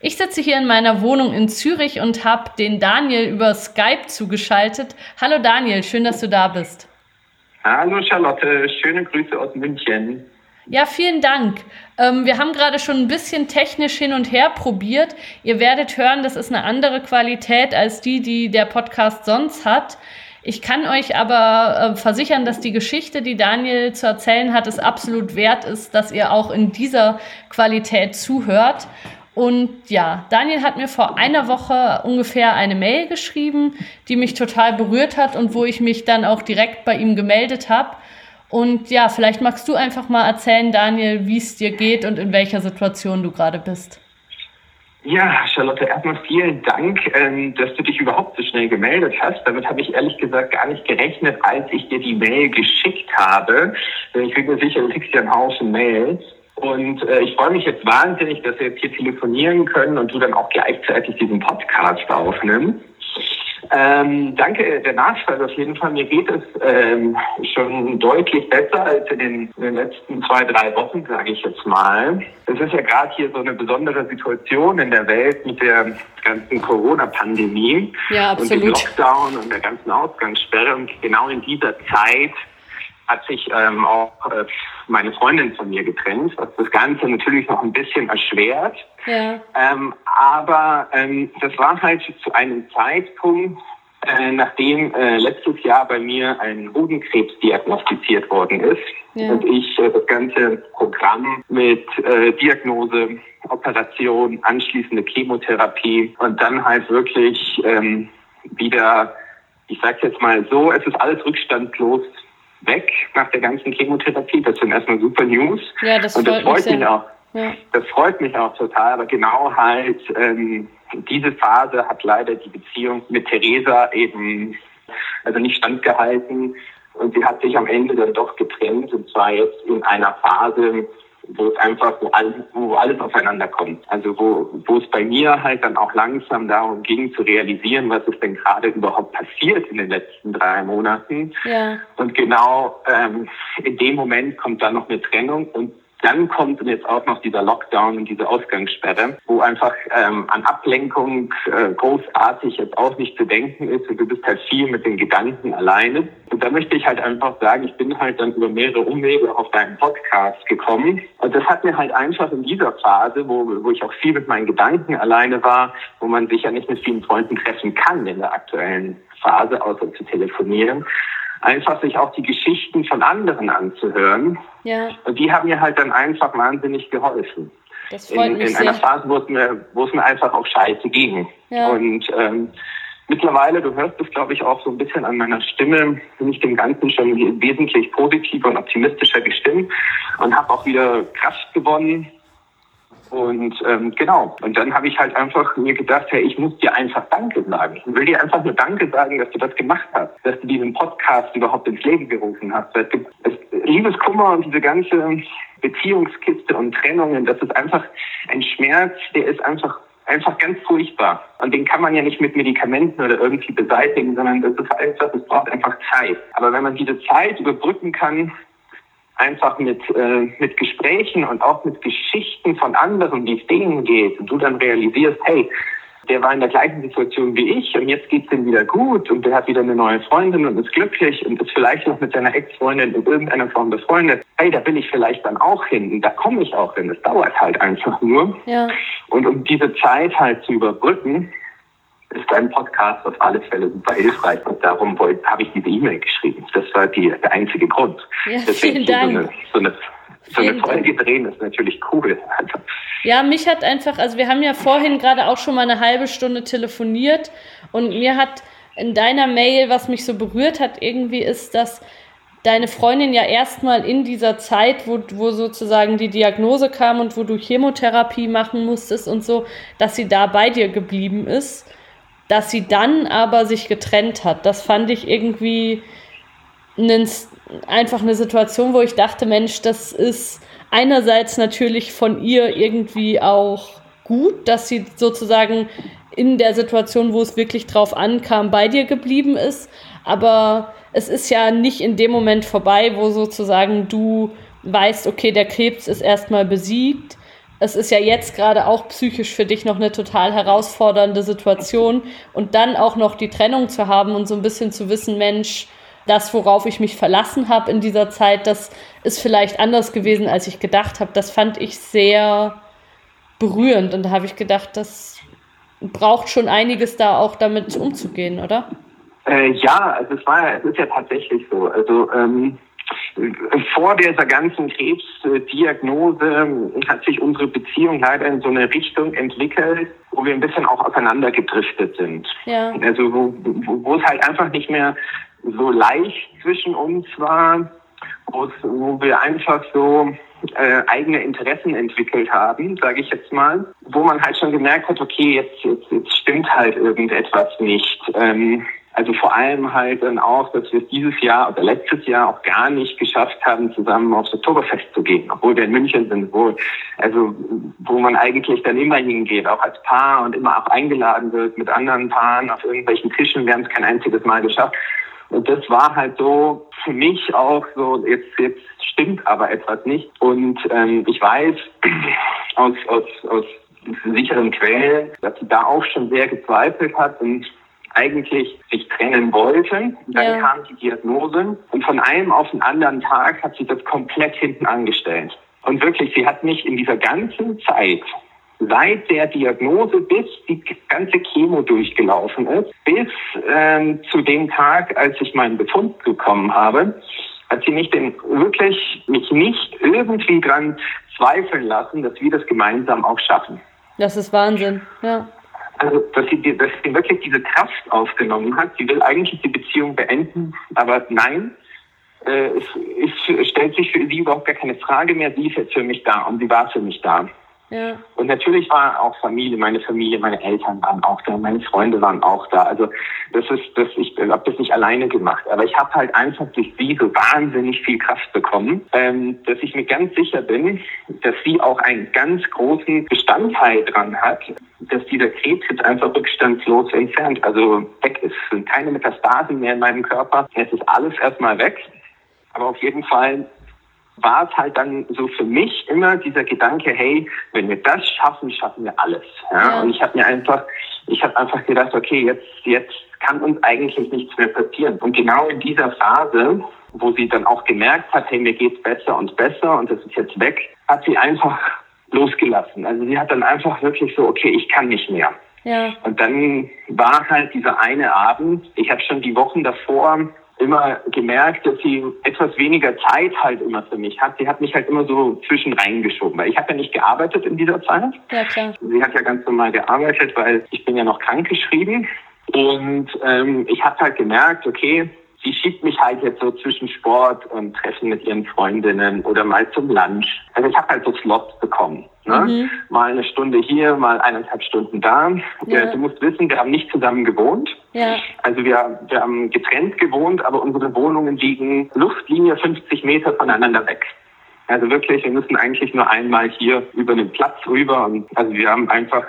Ich sitze hier in meiner Wohnung in Zürich und habe den Daniel über Skype zugeschaltet. Hallo Daniel, schön, dass du da bist. Hallo Charlotte, schöne Grüße aus München. Ja, vielen Dank. Ähm, wir haben gerade schon ein bisschen technisch hin und her probiert. Ihr werdet hören, das ist eine andere Qualität als die, die der Podcast sonst hat. Ich kann euch aber äh, versichern, dass die Geschichte, die Daniel zu erzählen hat, es absolut wert ist, dass ihr auch in dieser Qualität zuhört. Und ja, Daniel hat mir vor einer Woche ungefähr eine Mail geschrieben, die mich total berührt hat und wo ich mich dann auch direkt bei ihm gemeldet habe. Und ja, vielleicht magst du einfach mal erzählen, Daniel, wie es dir geht und in welcher Situation du gerade bist. Ja, Charlotte, erstmal vielen Dank, ähm, dass du dich überhaupt so schnell gemeldet hast. Damit habe ich ehrlich gesagt gar nicht gerechnet, als ich dir die Mail geschickt habe. Ich bin mir sicher, du kriegst ja einen Haufen Mails. Und äh, ich freue mich jetzt wahnsinnig, dass wir jetzt hier telefonieren können und du dann auch gleichzeitig diesen Podcast aufnimmst. Ähm, danke der Nachfrage auf jeden Fall. Mir geht es ähm, schon deutlich besser als in den, in den letzten zwei, drei Wochen, sage ich jetzt mal. Es ist ja gerade hier so eine besondere Situation in der Welt mit der ganzen Corona-Pandemie ja, und dem Lockdown und der ganzen Ausgangssperre. Und genau in dieser Zeit hat sich ähm, auch äh, meine Freundin von mir getrennt, was das Ganze natürlich noch ein bisschen erschwert. Ja. Ähm, aber ähm, das war halt zu einem Zeitpunkt, äh, nachdem äh, letztes Jahr bei mir ein Hodenkrebs diagnostiziert worden ist ja. und ich äh, das ganze Programm mit äh, Diagnose, Operation, anschließende Chemotherapie und dann halt wirklich ähm, wieder, ich sage jetzt mal so, es ist alles rückstandlos weg nach der ganzen Chemotherapie. Das sind erstmal super News. Ja, das und das freut mich, mich auch. Ja. Das freut mich auch total, aber genau halt ähm, diese Phase hat leider die Beziehung mit Theresa eben also nicht standgehalten und sie hat sich am Ende dann doch getrennt und zwar jetzt in einer Phase, wo es einfach, wo alles, wo alles aufeinander kommt. Also wo, wo es bei mir halt dann auch langsam darum ging zu realisieren, was ist denn gerade überhaupt passiert in den letzten drei Monaten. Ja. Und genau ähm, in dem Moment kommt dann noch eine Trennung und dann kommt jetzt auch noch dieser Lockdown und diese Ausgangssperre, wo einfach ähm, an Ablenkung äh, großartig jetzt auch nicht zu denken ist und du bist halt viel mit den Gedanken alleine. Und da möchte ich halt einfach sagen, ich bin halt dann über mehrere Umwege auf deinen Podcast gekommen. Und das hat mir halt einfach in dieser Phase, wo, wo ich auch viel mit meinen Gedanken alleine war, wo man sich ja nicht mit vielen Freunden treffen kann in der aktuellen Phase, außer zu telefonieren, einfach sich auch die Geschichten von anderen anzuhören. Ja. Und die haben mir halt dann einfach wahnsinnig geholfen. Das freut in, mich in einer sehr. Phase, wo es mir, wo es mir einfach auch scheiße ging. Ja. Und ähm, mittlerweile, du hörst es, glaube ich, auch so ein bisschen an meiner Stimme, bin ich dem Ganzen schon wesentlich positiver und optimistischer gestimmt und habe auch wieder Kraft gewonnen und ähm, genau. Und dann habe ich halt einfach mir gedacht, hey, ich muss dir einfach Danke sagen. Ich will dir einfach nur Danke sagen, dass du das gemacht hast, dass du diesen Podcast überhaupt ins Leben gerufen hast. Es gibt es, Liebeskummer und diese ganze Beziehungskiste und Trennungen, das ist einfach ein Schmerz, der ist einfach einfach ganz furchtbar. Und den kann man ja nicht mit Medikamenten oder irgendwie beseitigen, sondern das ist einfach, es braucht einfach Zeit. Aber wenn man diese Zeit überbrücken kann, einfach mit, äh, mit Gesprächen und auch mit Geschichten von anderen, wie es denen geht, und du dann realisierst, hey, der war in der gleichen Situation wie ich und jetzt geht's ihm wieder gut und der hat wieder eine neue Freundin und ist glücklich und ist vielleicht noch mit seiner Ex-Freundin in irgendeiner Form befreundet. Hey, da will ich vielleicht dann auch hin und da komme ich auch hin. Es dauert halt einfach nur. Ja. Und um diese Zeit halt zu überbrücken, ist dein Podcast auf alle Fälle super hilfreich und darum habe ich diese E-Mail geschrieben. Das war die, der einzige Grund. Ja, vielen Dank. So eine, so eine, so eine Folge drehen ist natürlich cool. Also, Ja, mich hat einfach, also wir haben ja vorhin gerade auch schon mal eine halbe Stunde telefoniert und mir hat in deiner Mail, was mich so berührt hat, irgendwie ist, dass deine Freundin ja erstmal in dieser Zeit, wo, wo sozusagen die Diagnose kam und wo du Chemotherapie machen musstest und so, dass sie da bei dir geblieben ist, dass sie dann aber sich getrennt hat. Das fand ich irgendwie einfach eine Situation, wo ich dachte, Mensch, das ist einerseits natürlich von ihr irgendwie auch gut, dass sie sozusagen in der Situation, wo es wirklich drauf ankam, bei dir geblieben ist. Aber es ist ja nicht in dem Moment vorbei, wo sozusagen du weißt, okay, der Krebs ist erstmal besiegt. Es ist ja jetzt gerade auch psychisch für dich noch eine total herausfordernde Situation und dann auch noch die Trennung zu haben und so ein bisschen zu wissen, Mensch, das, worauf ich mich verlassen habe in dieser Zeit, das ist vielleicht anders gewesen, als ich gedacht habe. Das fand ich sehr berührend und da habe ich gedacht, das braucht schon einiges da auch damit umzugehen, oder? Äh, ja, also es war, es ist ja tatsächlich so. Also ähm, vor dieser ganzen Krebsdiagnose hat sich unsere Beziehung leider in so eine Richtung entwickelt, wo wir ein bisschen auch auseinandergedriftet sind. Ja. Also wo, wo, wo es halt einfach nicht mehr so leicht zwischen uns war, wo wir einfach so äh, eigene Interessen entwickelt haben, sage ich jetzt mal, wo man halt schon gemerkt hat, okay, jetzt, jetzt, jetzt stimmt halt irgendetwas nicht. Ähm, also vor allem halt dann auch, dass wir es dieses Jahr oder letztes Jahr auch gar nicht geschafft haben, zusammen aufs Oktoberfest zu gehen, obwohl wir in München sind, wo, also, wo man eigentlich dann immer hingeht, auch als Paar und immer auch eingeladen wird mit anderen Paaren auf irgendwelchen Tischen. Wir haben es kein einziges Mal geschafft. Und das war halt so für mich auch so, jetzt, jetzt stimmt aber etwas nicht. Und ähm, ich weiß aus, aus, aus sicheren Quellen, dass sie da auch schon sehr gezweifelt hat und eigentlich sich trennen wollte. Dann ja. kam die Diagnose und von einem auf den anderen Tag hat sie das komplett hinten angestellt. Und wirklich, sie hat mich in dieser ganzen Zeit seit der Diagnose bis die ganze Chemo durchgelaufen ist, bis ähm, zu dem Tag, als ich meinen Befund bekommen habe, hat sie mich denn wirklich mich nicht irgendwie dran zweifeln lassen, dass wir das gemeinsam auch schaffen. Das ist Wahnsinn, ja. Also, dass sie, dass sie wirklich diese Kraft aufgenommen hat. Sie will eigentlich die Beziehung beenden, aber nein, äh, es, es stellt sich für sie überhaupt gar keine Frage mehr. Sie ist jetzt für mich da und sie war für mich da. Ja. Und natürlich war auch Familie, meine Familie, meine Eltern waren auch da, meine Freunde waren auch da. Also das ist, das ich habe das nicht alleine gemacht, aber ich habe halt einfach durch sie so wahnsinnig viel Kraft bekommen, ähm, dass ich mir ganz sicher bin, dass sie auch einen ganz großen Bestandteil dran hat, dass dieser Krebs jetzt einfach rückstandslos entfernt, also weg ist. Es sind keine Metastasen mehr in meinem Körper. Es ist alles erstmal weg. Aber auf jeden Fall war es halt dann so für mich immer dieser Gedanke, hey, wenn wir das schaffen, schaffen wir alles. Ja? ja. Und ich habe mir einfach, ich habe einfach gedacht, okay, jetzt, jetzt kann uns eigentlich nichts mehr passieren. Und genau in dieser Phase, wo sie dann auch gemerkt hat, hey, mir geht's besser und besser und das ist jetzt weg, hat sie einfach losgelassen. Also sie hat dann einfach wirklich so, okay, ich kann nicht mehr. Ja. Und dann war halt dieser eine Abend, ich habe schon die Wochen davor immer gemerkt, dass sie etwas weniger Zeit halt immer für mich hat. Sie hat mich halt immer so zwischen reingeschoben, weil ich habe ja nicht gearbeitet in dieser Zeit. Ja, klar. Sie hat ja ganz normal gearbeitet, weil ich bin ja noch krankgeschrieben. Und ähm, ich habe halt gemerkt, okay, sie schiebt mich halt jetzt so zwischen Sport und Treffen mit ihren Freundinnen oder mal zum Lunch. Also ich habe halt so Slots bekommen. Ne? Mhm. Mal eine Stunde hier, mal eineinhalb Stunden da. Ja. Du musst wissen, wir haben nicht zusammen gewohnt. Ja. Also wir, wir haben getrennt gewohnt, aber unsere Wohnungen liegen Luftlinie 50 Meter voneinander weg. Also wirklich, wir müssen eigentlich nur einmal hier über den Platz rüber. Und also wir haben einfach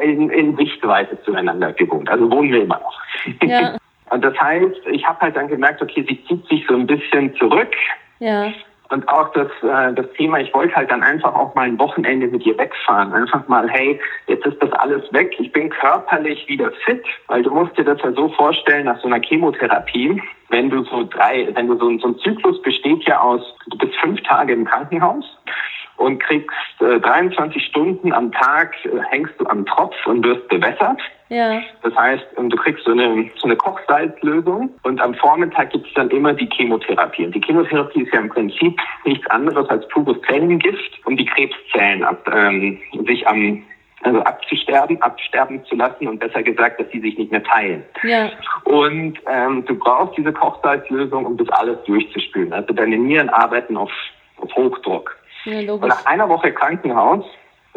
in, in Sichtweite zueinander gewohnt. Also wohnen wir immer noch. Ja. Und das heißt, ich habe halt dann gemerkt, okay, sie zieht sich so ein bisschen zurück. Ja. Und auch das, äh, das Thema, ich wollte halt dann einfach auch mal ein Wochenende mit ihr wegfahren. Einfach mal, hey, jetzt ist das alles weg. Ich bin körperlich wieder fit, weil du musst dir das ja so vorstellen, nach so einer Chemotherapie, wenn du so drei, wenn du so, so ein Zyklus besteht ja aus, du bist fünf Tage im Krankenhaus und kriegst äh, 23 Stunden am Tag, äh, hängst du am Tropf und wirst bewässert. Ja. Das heißt, ähm, du kriegst so eine, so eine Kochsalzlösung und am Vormittag gibt es dann immer die Chemotherapie. Und die Chemotherapie ist ja im Prinzip nichts anderes als pures Zellengift, um die Krebszellen ab, ähm, sich am also abzusterben, absterben zu lassen und besser gesagt, dass sie sich nicht mehr teilen. Ja. Und ähm, du brauchst diese Kochsalzlösung, um das alles durchzuspülen. Also deine Nieren arbeiten auf, auf Hochdruck. Ja, und nach einer Woche Krankenhaus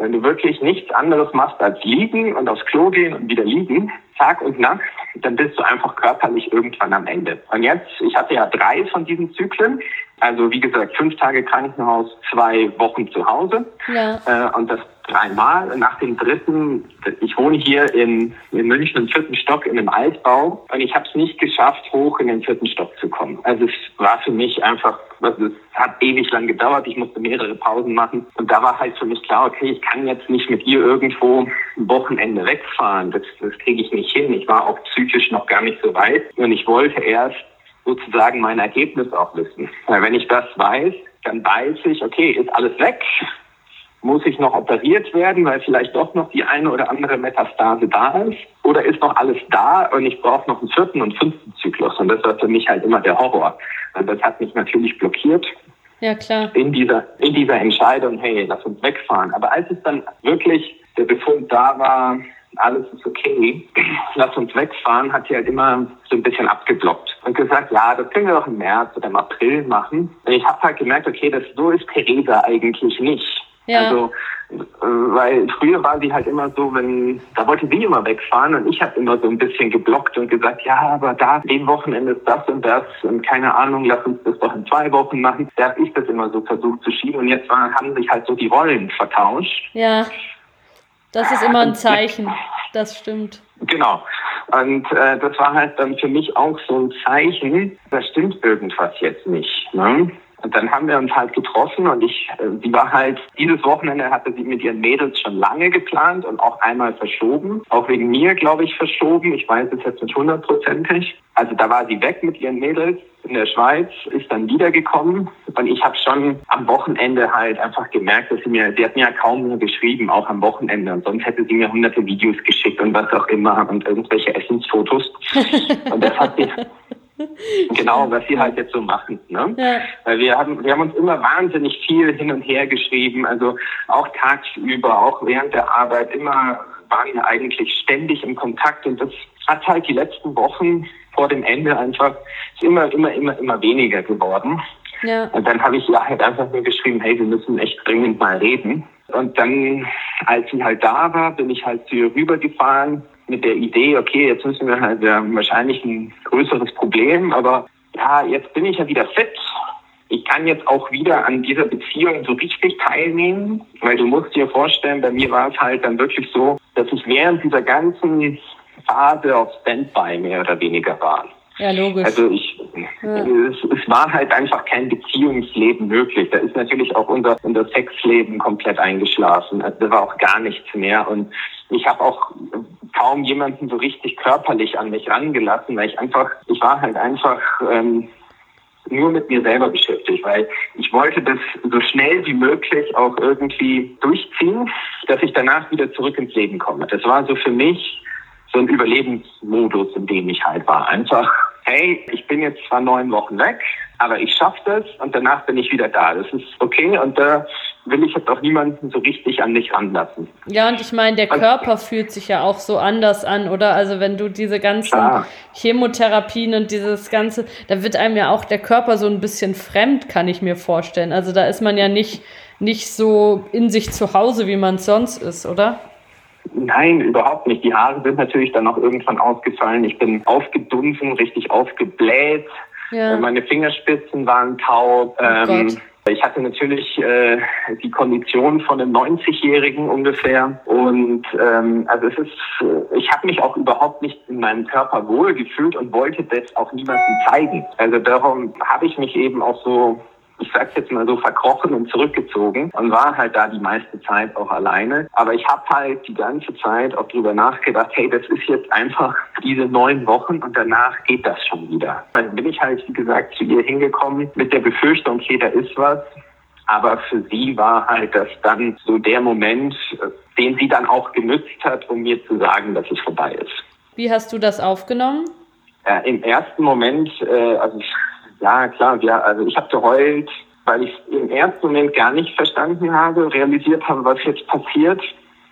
wenn du wirklich nichts anderes machst als liegen und aufs Klo gehen und wieder liegen, Tag und Nacht, dann bist du einfach körperlich irgendwann am Ende. Und jetzt, ich hatte ja drei von diesen Zyklen. Also wie gesagt, fünf Tage Krankenhaus, zwei Wochen zu Hause. Ja. Äh, und das dreimal. Nach dem dritten, ich wohne hier in, in München im vierten Stock in einem Altbau und ich habe es nicht geschafft, hoch in den vierten Stock zu kommen. Also es war für mich einfach, also es hat ewig lang gedauert, ich musste mehrere Pausen machen und da war halt für mich klar, okay, ich kann jetzt nicht mit ihr irgendwo ein Wochenende wegfahren, das, das kriege ich nicht hin. Ich war auch psychisch noch gar nicht so weit und ich wollte erst sozusagen mein Ergebnis auch wissen. Weil wenn ich das weiß, dann weiß ich, okay, ist alles weg, muss ich noch operiert werden, weil vielleicht doch noch die eine oder andere Metastase da ist? Oder ist noch alles da und ich brauche noch einen vierten und fünften Zyklus? Und das war für mich halt immer der Horror. Und das hat mich natürlich blockiert. Ja, klar. In dieser, in dieser Entscheidung, hey, lass uns wegfahren. Aber als es dann wirklich der Befund da war, alles ist okay, lass uns wegfahren, hat sie halt immer so ein bisschen abgeblockt und gesagt, ja, das können wir doch im März oder im April machen. Und ich habe halt gemerkt, okay, das so ist Theresa eigentlich nicht. Ja. Also, weil früher war sie halt immer so, wenn, da wollte sie immer wegfahren und ich habe immer so ein bisschen geblockt und gesagt, ja, aber da, dem Wochenende ist das und das und keine Ahnung, lass uns das doch in zwei Wochen machen. Da habe ich das immer so versucht zu schieben und jetzt war, haben sich halt so die Rollen vertauscht. Ja, das ist immer ein Zeichen, das stimmt. Genau. Und äh, das war halt dann für mich auch so ein Zeichen, da stimmt irgendwas jetzt nicht. Ne? Und dann haben wir uns halt getroffen und ich, äh, sie war halt, dieses Wochenende hatte sie mit ihren Mädels schon lange geplant und auch einmal verschoben. Auch wegen mir, glaube ich, verschoben. Ich weiß es jetzt nicht hundertprozentig. Also da war sie weg mit ihren Mädels in der Schweiz, ist dann wiedergekommen und ich habe schon am Wochenende halt einfach gemerkt, dass sie mir, sie hat mir ja kaum nur geschrieben, auch am Wochenende und sonst hätte sie mir hunderte Videos geschickt und was auch immer und irgendwelche Essensfotos und das hat sie, genau, was sie halt jetzt so machen. Ne? Ja. Weil wir haben, wir haben uns immer wahnsinnig viel hin und her geschrieben, also auch tagsüber, auch während der Arbeit, immer waren wir eigentlich ständig im Kontakt und das hat halt die letzten Wochen vor dem Ende einfach immer, immer, immer, immer weniger geworden. Ja. Und dann habe ich ihr halt einfach nur geschrieben, hey, wir müssen echt dringend mal reden. Und dann, als sie halt da war, bin ich halt zu ihr rübergefahren mit der Idee, okay, jetzt müssen wir halt, wir haben wahrscheinlich ein größeres Problem, aber ja, jetzt bin ich ja wieder fit. Ich kann jetzt auch wieder an dieser Beziehung so richtig teilnehmen, weil du musst dir vorstellen, bei mir war es halt dann wirklich so, dass ich während dieser ganzen Phase auf Standby mehr oder weniger war. Ja, logisch. Also ich, ja. es, es, war halt einfach kein Beziehungsleben möglich. Da ist natürlich auch unser, unser Sexleben komplett eingeschlafen. Also da war auch gar nichts mehr. Und ich habe auch kaum jemanden so richtig körperlich an mich rangelassen, weil ich einfach, ich war halt einfach ähm, nur mit mir selber beschäftigt, weil ich wollte das so schnell wie möglich auch irgendwie durchziehen, dass ich danach wieder zurück ins Leben komme. Das war so für mich so ein Überlebensmodus, in dem ich halt war. Einfach hey, ich bin jetzt zwar neun Wochen weg, aber ich schaffe das und danach bin ich wieder da. Das ist okay und da will ich jetzt auch niemanden so richtig an dich ranlassen. Ja, und ich meine, der Körper und, fühlt sich ja auch so anders an, oder? Also wenn du diese ganzen klar. Chemotherapien und dieses ganze, da wird einem ja auch der Körper so ein bisschen fremd, kann ich mir vorstellen. Also da ist man ja nicht, nicht so in sich zu Hause, wie man sonst ist, oder? Nein, überhaupt nicht. Die Haare sind natürlich dann auch irgendwann ausgefallen. Ich bin aufgedunsen, richtig aufgebläht. Ja. Äh, meine Fingerspitzen waren taub. Oh ähm, ich hatte natürlich äh, die Kondition von einem 90-Jährigen ungefähr. Und ähm, also es ist, ich habe mich auch überhaupt nicht in meinem Körper wohlgefühlt und wollte das auch niemandem zeigen. Also darum habe ich mich eben auch so ich sag's jetzt mal so, verkrochen und zurückgezogen und war halt da die meiste Zeit auch alleine. Aber ich habe halt die ganze Zeit auch drüber nachgedacht, hey, das ist jetzt einfach diese neun Wochen und danach geht das schon wieder. Dann bin ich halt, wie gesagt, zu ihr hingekommen mit der Befürchtung, okay, da ist was. Aber für sie war halt das dann so der Moment, den sie dann auch genützt hat, um mir zu sagen, dass es vorbei ist. Wie hast du das aufgenommen? Äh, Im ersten Moment, äh, also ich ja, klar, ja, also ich habe geheult, weil ich im ersten Moment gar nicht verstanden habe, realisiert habe, was jetzt passiert,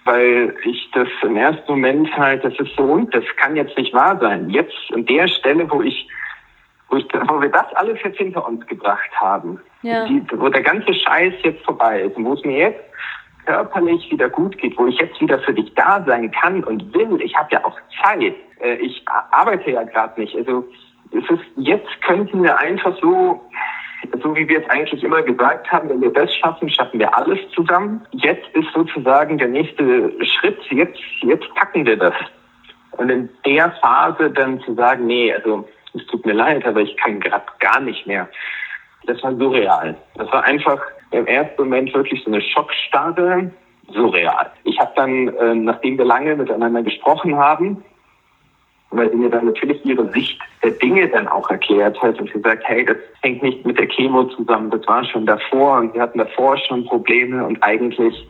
weil ich das im ersten Moment halt, das ist so und das kann jetzt nicht wahr sein. Jetzt an der Stelle, wo ich, wo ich, wo wir das alles jetzt hinter uns gebracht haben, ja. die, wo der ganze Scheiß jetzt vorbei ist und wo es mir jetzt körperlich wieder gut geht, wo ich jetzt wieder für dich da sein kann und will. Ich habe ja auch Zeit. Äh, ich arbeite ja gerade nicht. Also es ist, jetzt könnten wir einfach so, so wie wir es eigentlich immer gesagt haben, wenn wir das schaffen, schaffen wir alles zusammen. Jetzt ist sozusagen der nächste Schritt. Jetzt, jetzt packen wir das. Und in der Phase dann zu sagen, nee, also es tut mir leid, aber ich kann gerade gar nicht mehr. Das war surreal. Das war einfach im ersten Moment wirklich so eine Schockstarre, surreal. Ich habe dann, äh, nachdem wir lange miteinander gesprochen haben, weil sie mir dann natürlich ihre Sicht der Dinge dann auch erklärt hat und gesagt, hey, das hängt nicht mit der Chemo zusammen, das war schon davor und wir hatten davor schon Probleme und eigentlich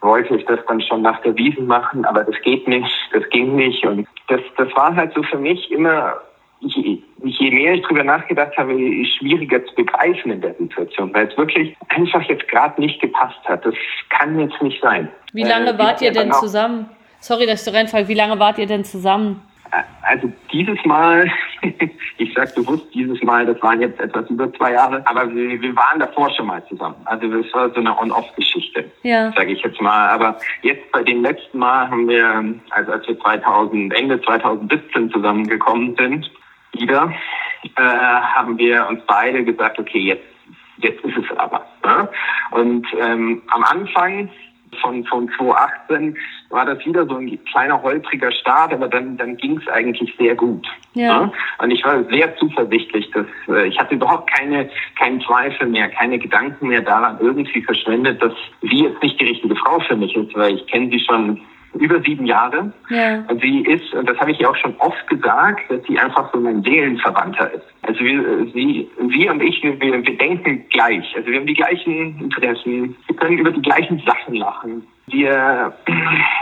wollte ich das dann schon nach der Wiesen machen, aber das geht nicht, das ging nicht und das, das war halt so für mich immer je, je mehr ich drüber nachgedacht habe, je schwieriger zu begreifen in der Situation, weil es wirklich einfach jetzt gerade nicht gepasst hat. Das kann jetzt nicht sein. Wie lange äh, wart ihr denn zusammen? Sorry, dass ich so reinfrage. Wie lange wart ihr denn zusammen? Also dieses Mal, ich sag bewusst dieses Mal, das waren jetzt etwas über zwei Jahre, aber wir, wir waren davor schon mal zusammen. Also das war so eine On-Off-Geschichte, ja. sage ich jetzt mal. Aber jetzt bei dem letzten Mal haben wir, also als wir 2000, Ende 2017 zusammengekommen sind, wieder, äh, haben wir uns beide gesagt, okay, jetzt, jetzt ist es aber. Ne? Und ähm, am Anfang von, von 2018 war das wieder so ein kleiner holpriger Start, aber dann, dann ging es eigentlich sehr gut. Ja. Ne? Und ich war sehr zuversichtlich, dass äh, ich hatte überhaupt keine, keinen Zweifel mehr, keine Gedanken mehr daran irgendwie verschwendet, dass sie jetzt nicht die richtige Frau für mich ist, weil ich kenne sie schon über sieben Jahre. Ja. Und sie ist, und das habe ich ihr auch schon oft gesagt, dass sie einfach so mein Seelenverwandter ist. Also wir, sie, sie und ich, wir, wir denken gleich. Also wir haben die gleichen Interessen. Wir können über die gleichen Sachen lachen. Wir,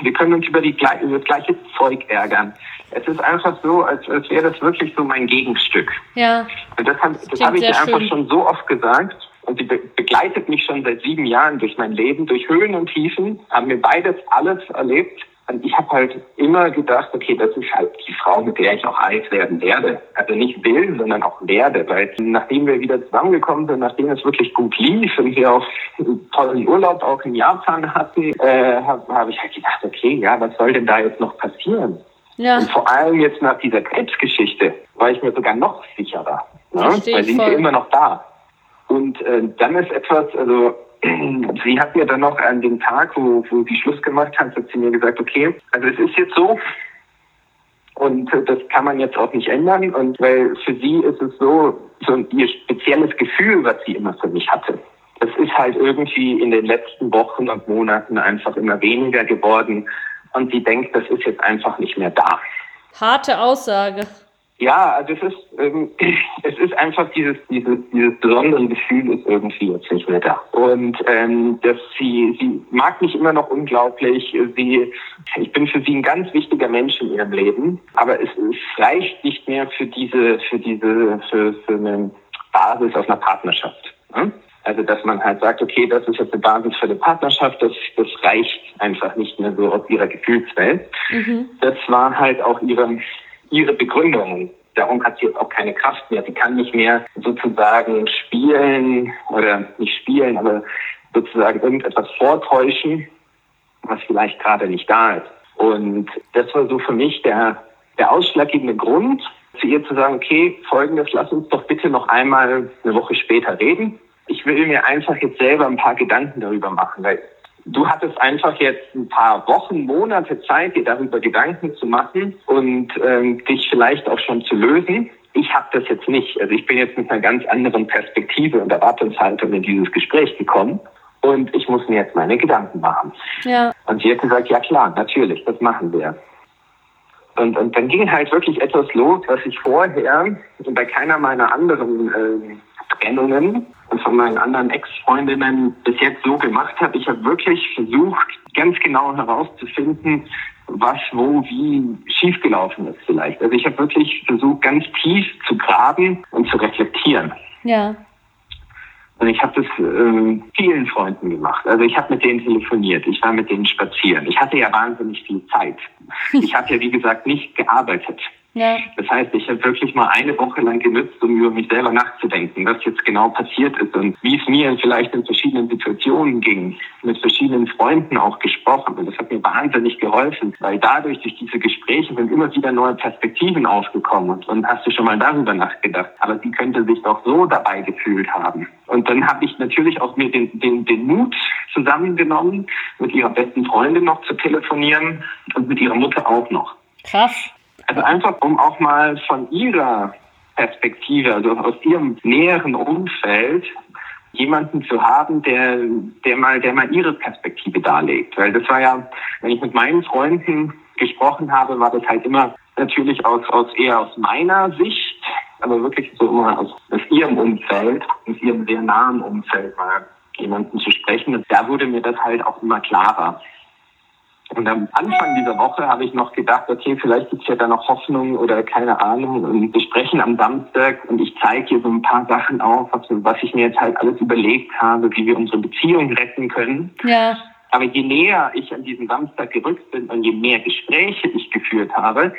wir können uns über, die, über das gleiche Zeug ärgern. Es ist einfach so, als, als wäre das wirklich so mein Gegenstück. Ja. Und das, das, das habe ich ihr einfach schon so oft gesagt. Und sie be begleitet mich schon seit sieben Jahren durch mein Leben, durch Höhen und Tiefen, haben wir beides alles erlebt. Und ich habe halt immer gedacht, okay, das ist halt die Frau, mit der ich auch alt werden werde. Also nicht will, sondern auch werde. Weil nachdem wir wieder zusammengekommen sind, nachdem es wirklich gut lief und wir auch einen tollen Urlaub auch in Japan hatten, äh, habe hab ich halt gedacht, okay, ja, was soll denn da jetzt noch passieren? Ja. Und vor allem jetzt nach dieser Krebsgeschichte war ich mir sogar noch sicherer. Ne? Weil sie ist ja immer noch da. Und äh, dann ist etwas, also sie hat mir dann noch an dem Tag, wo, wo sie Schluss gemacht hat, hat sie mir gesagt, okay, also es ist jetzt so, und das kann man jetzt auch nicht ändern. Und weil für sie ist es so, so ihr spezielles Gefühl, was sie immer für mich hatte. Das ist halt irgendwie in den letzten Wochen und Monaten einfach immer weniger geworden. Und sie denkt, das ist jetzt einfach nicht mehr da. Harte Aussage. Ja, also es ist, ähm, es ist einfach dieses, dieses, dieses besondere Gefühl ist irgendwie jetzt nicht mehr da. Und ähm, dass sie, sie mag mich immer noch unglaublich. Sie, ich bin für sie ein ganz wichtiger Mensch in ihrem Leben, aber es, es reicht nicht mehr für diese, für diese, für, für eine Basis aus einer Partnerschaft. Ne? Also dass man halt sagt, okay, das ist jetzt eine Basis für eine Partnerschaft, das, das reicht einfach nicht mehr so aus ihrer Gefühlswelt. Mhm. Das war halt auch ihre ihre Begründungen. Darum hat sie jetzt auch keine Kraft mehr. Sie kann nicht mehr sozusagen spielen oder nicht spielen, aber sozusagen irgendetwas vortäuschen, was vielleicht gerade nicht da ist. Und das war so für mich der, der ausschlaggebende Grund, zu ihr zu sagen, okay, folgendes, lass uns doch bitte noch einmal eine Woche später reden. Ich will mir einfach jetzt selber ein paar Gedanken darüber machen, weil Du hattest einfach jetzt ein paar Wochen, Monate Zeit, dir darüber Gedanken zu machen und ähm, dich vielleicht auch schon zu lösen. Ich habe das jetzt nicht. Also ich bin jetzt mit einer ganz anderen Perspektive und Erwartungshaltung in dieses Gespräch gekommen. Und ich muss mir jetzt meine Gedanken machen. Ja. Und sie hat gesagt, ja klar, natürlich, das machen wir. Und, und dann ging halt wirklich etwas los, was ich vorher bei keiner meiner anderen äh, Trennungen von meinen anderen Ex-Freundinnen bis jetzt so gemacht habe. Ich habe wirklich versucht, ganz genau herauszufinden, was, wo, wie schiefgelaufen ist vielleicht. Also ich habe wirklich versucht, ganz tief zu graben und zu reflektieren. Ja. Und ich habe das äh, vielen Freunden gemacht. Also ich habe mit denen telefoniert, ich war mit denen spazieren. Ich hatte ja wahnsinnig viel Zeit. Ich habe ja, wie gesagt, nicht gearbeitet. Ja. Das heißt, ich habe wirklich mal eine Woche lang genützt, um über mich selber nachzudenken, was jetzt genau passiert ist und wie es mir vielleicht in verschiedenen Situationen ging, mit verschiedenen Freunden auch gesprochen. Und das hat mir wahnsinnig geholfen, weil dadurch, durch diese Gespräche, sind immer wieder neue Perspektiven aufgekommen. Und dann hast du schon mal darüber nachgedacht. Aber sie könnte sich doch so dabei gefühlt haben. Und dann habe ich natürlich auch mir den, den, den Mut zusammengenommen, mit ihrer besten Freundin noch zu telefonieren und mit ihrer Mutter auch noch. Krass. Also einfach, um auch mal von ihrer Perspektive, also aus ihrem näheren Umfeld, jemanden zu haben, der, der mal, der mal ihre Perspektive darlegt. Weil das war ja, wenn ich mit meinen Freunden gesprochen habe, war das halt immer natürlich aus, aus eher aus meiner Sicht, aber wirklich so immer aus, aus ihrem Umfeld, aus ihrem sehr nahen Umfeld mal jemanden zu sprechen. Und da wurde mir das halt auch immer klarer. Und am Anfang dieser Woche habe ich noch gedacht, okay, vielleicht gibt es ja da noch Hoffnung oder keine Ahnung. Und wir sprechen am Samstag und ich zeige hier so ein paar Sachen auf, was, was ich mir jetzt halt alles überlegt habe, wie wir unsere Beziehung retten können. Ja. Aber je näher ich an diesen Samstag gerückt bin und je mehr Gespräche ich geführt habe,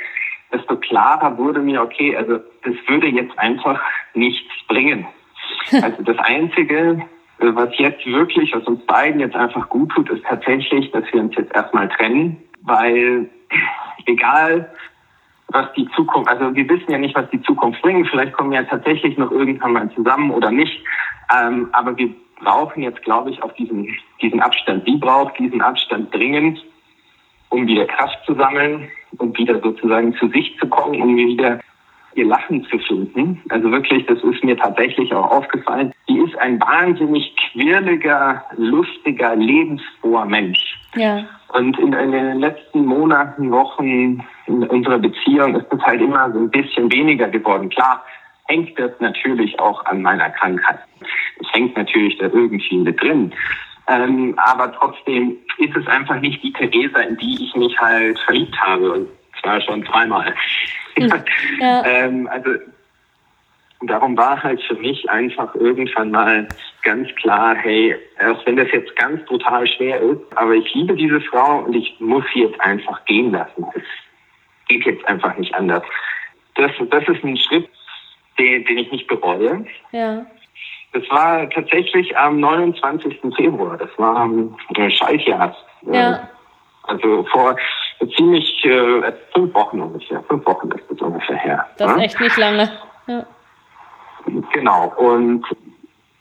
desto klarer wurde mir, okay, also das würde jetzt einfach nichts bringen. Also das Einzige, was jetzt wirklich, was uns beiden jetzt einfach gut tut, ist tatsächlich, dass wir uns jetzt erstmal trennen, weil egal, was die Zukunft, also wir wissen ja nicht, was die Zukunft bringt. Vielleicht kommen wir ja tatsächlich noch irgendwann mal zusammen oder nicht. Ähm, aber wir brauchen jetzt, glaube ich, auch diesen, diesen Abstand. Sie braucht diesen Abstand dringend, um wieder Kraft zu sammeln, um wieder sozusagen zu sich zu kommen, um wieder ihr Lachen zu finden. Also wirklich, das ist mir tatsächlich auch aufgefallen. Sie ist ein wahnsinnig quirliger, lustiger, lebensfroher Mensch. Ja. Und in, in, den letzten Monaten, Wochen in unserer Beziehung ist es halt immer so ein bisschen weniger geworden. Klar, hängt das natürlich auch an meiner Krankheit. Es hängt natürlich da irgendwie mit drin. Ähm, aber trotzdem ist es einfach nicht die Theresa, in die ich mich halt verliebt habe. Und zwar schon zweimal. Ja. ähm, also darum war halt für mich einfach irgendwann mal ganz klar, hey, auch wenn das jetzt ganz brutal schwer ist, aber ich liebe diese Frau und ich muss sie jetzt einfach gehen lassen. Es geht jetzt einfach nicht anders. Das, das ist ein Schritt, den, den ich nicht bereue. Ja. Das war tatsächlich am 29. Februar. Das war am Schaltjahr. Ja. Also vor ziemlich äh, fünf Wochen ungefähr. Fünf Wochen ist das ungefähr her. Das ist ja? echt nicht lange. Ja. Genau. Und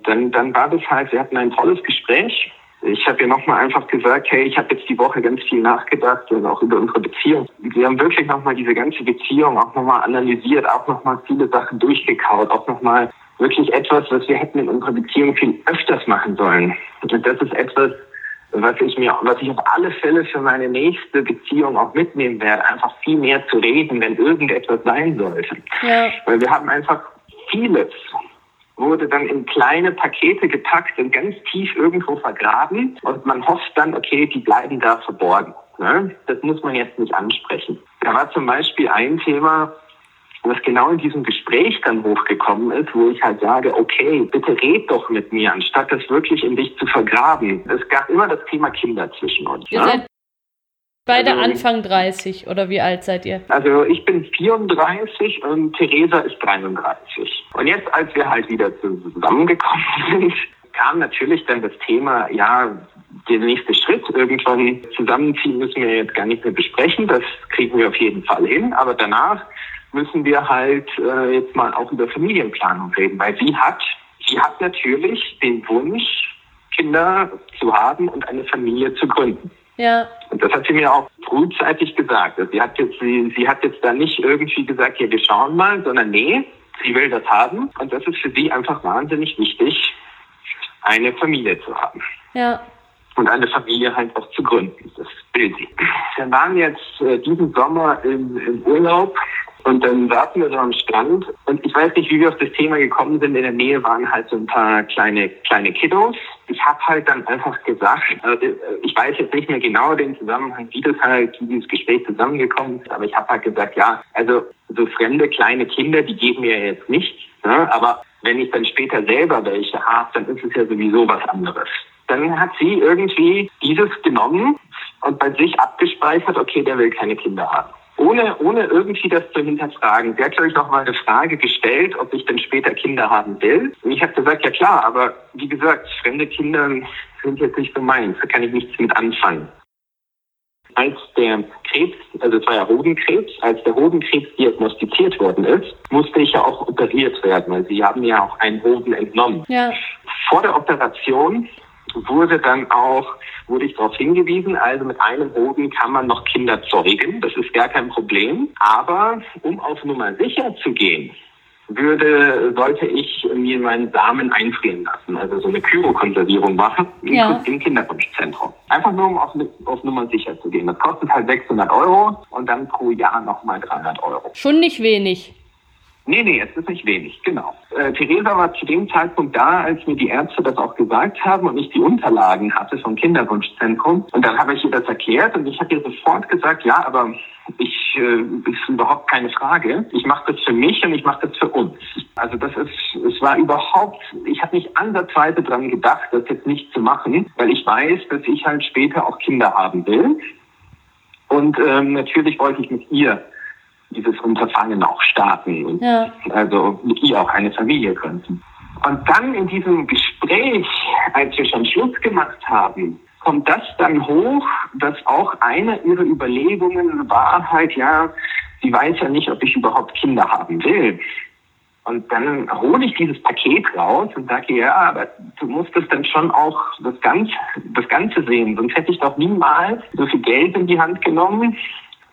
dann, dann war das halt, wir hatten ein tolles Gespräch. Ich habe ihr nochmal einfach gesagt, hey, ich habe jetzt die Woche ganz viel nachgedacht und auch über unsere Beziehung. Wir haben wirklich nochmal diese ganze Beziehung auch nochmal analysiert, auch nochmal viele Sachen durchgekaut, auch nochmal wirklich etwas, was wir hätten in unserer Beziehung viel öfters machen sollen. Und das ist etwas, was ich mir, was ich auf alle Fälle für meine nächste Beziehung auch mitnehmen werde, einfach viel mehr zu reden, wenn irgendetwas sein sollte. Ja. Weil wir haben einfach vieles wurde dann in kleine Pakete gepackt und ganz tief irgendwo vergraben und man hofft dann, okay, die bleiben da verborgen. Ne? Das muss man jetzt nicht ansprechen. Da war zum Beispiel ein Thema, was genau in diesem Gespräch dann hochgekommen ist, wo ich halt sage, okay, bitte red doch mit mir, anstatt das wirklich in dich zu vergraben. Es gab immer das Thema Kinder zwischen uns. Ihr ne? seid beide also, Anfang 30 oder wie alt seid ihr? Also ich bin 34 und Theresa ist 33. Und jetzt, als wir halt wieder zusammengekommen sind, kam natürlich dann das Thema, ja, der nächste Schritt irgendwann zusammenziehen müssen wir jetzt gar nicht mehr besprechen. Das kriegen wir auf jeden Fall hin. Aber danach müssen wir halt äh, jetzt mal auch über Familienplanung reden, weil sie hat, sie hat natürlich den Wunsch, Kinder zu haben und eine Familie zu gründen. Ja. Und das hat sie mir auch frühzeitig gesagt. Also sie hat jetzt, sie, sie hat jetzt da nicht irgendwie gesagt, ja, wir schauen mal, sondern nee, sie will das haben. Und das ist für sie einfach wahnsinnig wichtig, eine Familie zu haben. Ja. Und eine Familie halt auch zu gründen. Das will sie. Wir waren jetzt äh, diesen Sommer im, im Urlaub und dann saßen wir so am Strand und ich weiß nicht, wie wir auf das Thema gekommen sind. In der Nähe waren halt so ein paar kleine, kleine Kiddos. Ich habe halt dann einfach gesagt, also ich weiß jetzt nicht mehr genau den Zusammenhang, wie das halt, wie dieses Gespräch zusammengekommen ist, aber ich habe halt gesagt, ja, also so fremde kleine Kinder, die geben mir jetzt nichts. Ne? Aber wenn ich dann später selber welche habe, dann ist es ja sowieso was anderes. Dann hat sie irgendwie dieses genommen und bei sich abgespeichert, okay, der will keine Kinder haben. Ohne, ohne irgendwie das zu hinterfragen. Sie hat, glaube ich, noch mal eine Frage gestellt, ob ich denn später Kinder haben will. Und ich habe gesagt, ja klar, aber wie gesagt, fremde Kinder sind jetzt nicht so meins, da kann ich nichts mit anfangen. Als der Krebs, also es war ja Hodenkrebs, als der Hodenkrebs diagnostiziert worden ist, musste ich ja auch operiert werden, weil sie haben ja auch einen Hoden entnommen. Ja. Vor der Operation wurde dann auch, wurde ich darauf hingewiesen, also mit einem Hoden kann man noch Kinder zeugen, das ist gar kein Problem. Aber um auf Nummer sicher zu gehen, würde, sollte ich mir meinen Samen einfrieren lassen, also so eine Kyrokonservierung machen Ja. im Kinderwunschzentrum. Einfach nur, um auf, auf Nummer sicher zu gehen. Das kostet halt 600 Euro und dann pro Jahr nochmal 300 Euro. Schon nicht wenig. Nee, nee, es ist nicht wenig, genau. Äh, Theresa war zu dem Zeitpunkt da, als mir die Ärzte das auch gesagt haben und ich die Unterlagen hatte vom Kinderwunschzentrum. Und dann habe ich ihr das erklärt und ich habe ihr sofort gesagt, ja, aber ich äh, ist überhaupt keine Frage. Ich mache das für mich und ich mache das für uns. Also das ist, es war überhaupt, ich habe nicht ansatzweise dran gedacht, das jetzt nicht zu machen, weil ich weiß, dass ich halt später auch Kinder haben will. Und ähm, natürlich wollte ich mit ihr dieses Unterfangen auch starten und Ja. also mit ihr auch eine Familie gründen. Und dann in diesem Gespräch, als wir schon Schluss gemacht haben, kommt das dann hoch, dass auch eine ihrer Überlegungen war halt, ja, sie weiß ja nicht, ob ich überhaupt Kinder haben will. Und dann hole ich dieses Paket raus und sage, ja, aber du musst es dann schon auch das Ganze, das Ganze sehen. Sonst hätte ich doch niemals so viel Geld in die Hand genommen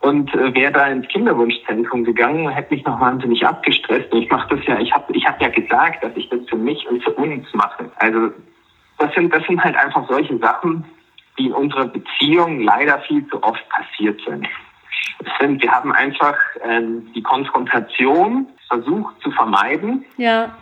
und äh, wäre da ins Kinderwunschzentrum gegangen, hätte mich noch wahnsinnig abgestresst. Und ich mache das ja, ich habe ich hab ja gesagt, dass ich das für mich und für uns mache. Also das sind, das sind halt einfach solche Sachen, die in unserer Beziehung leider viel zu oft passiert sind. Es sind wir haben einfach ähm, die Konfrontation versucht zu vermeiden. Ja.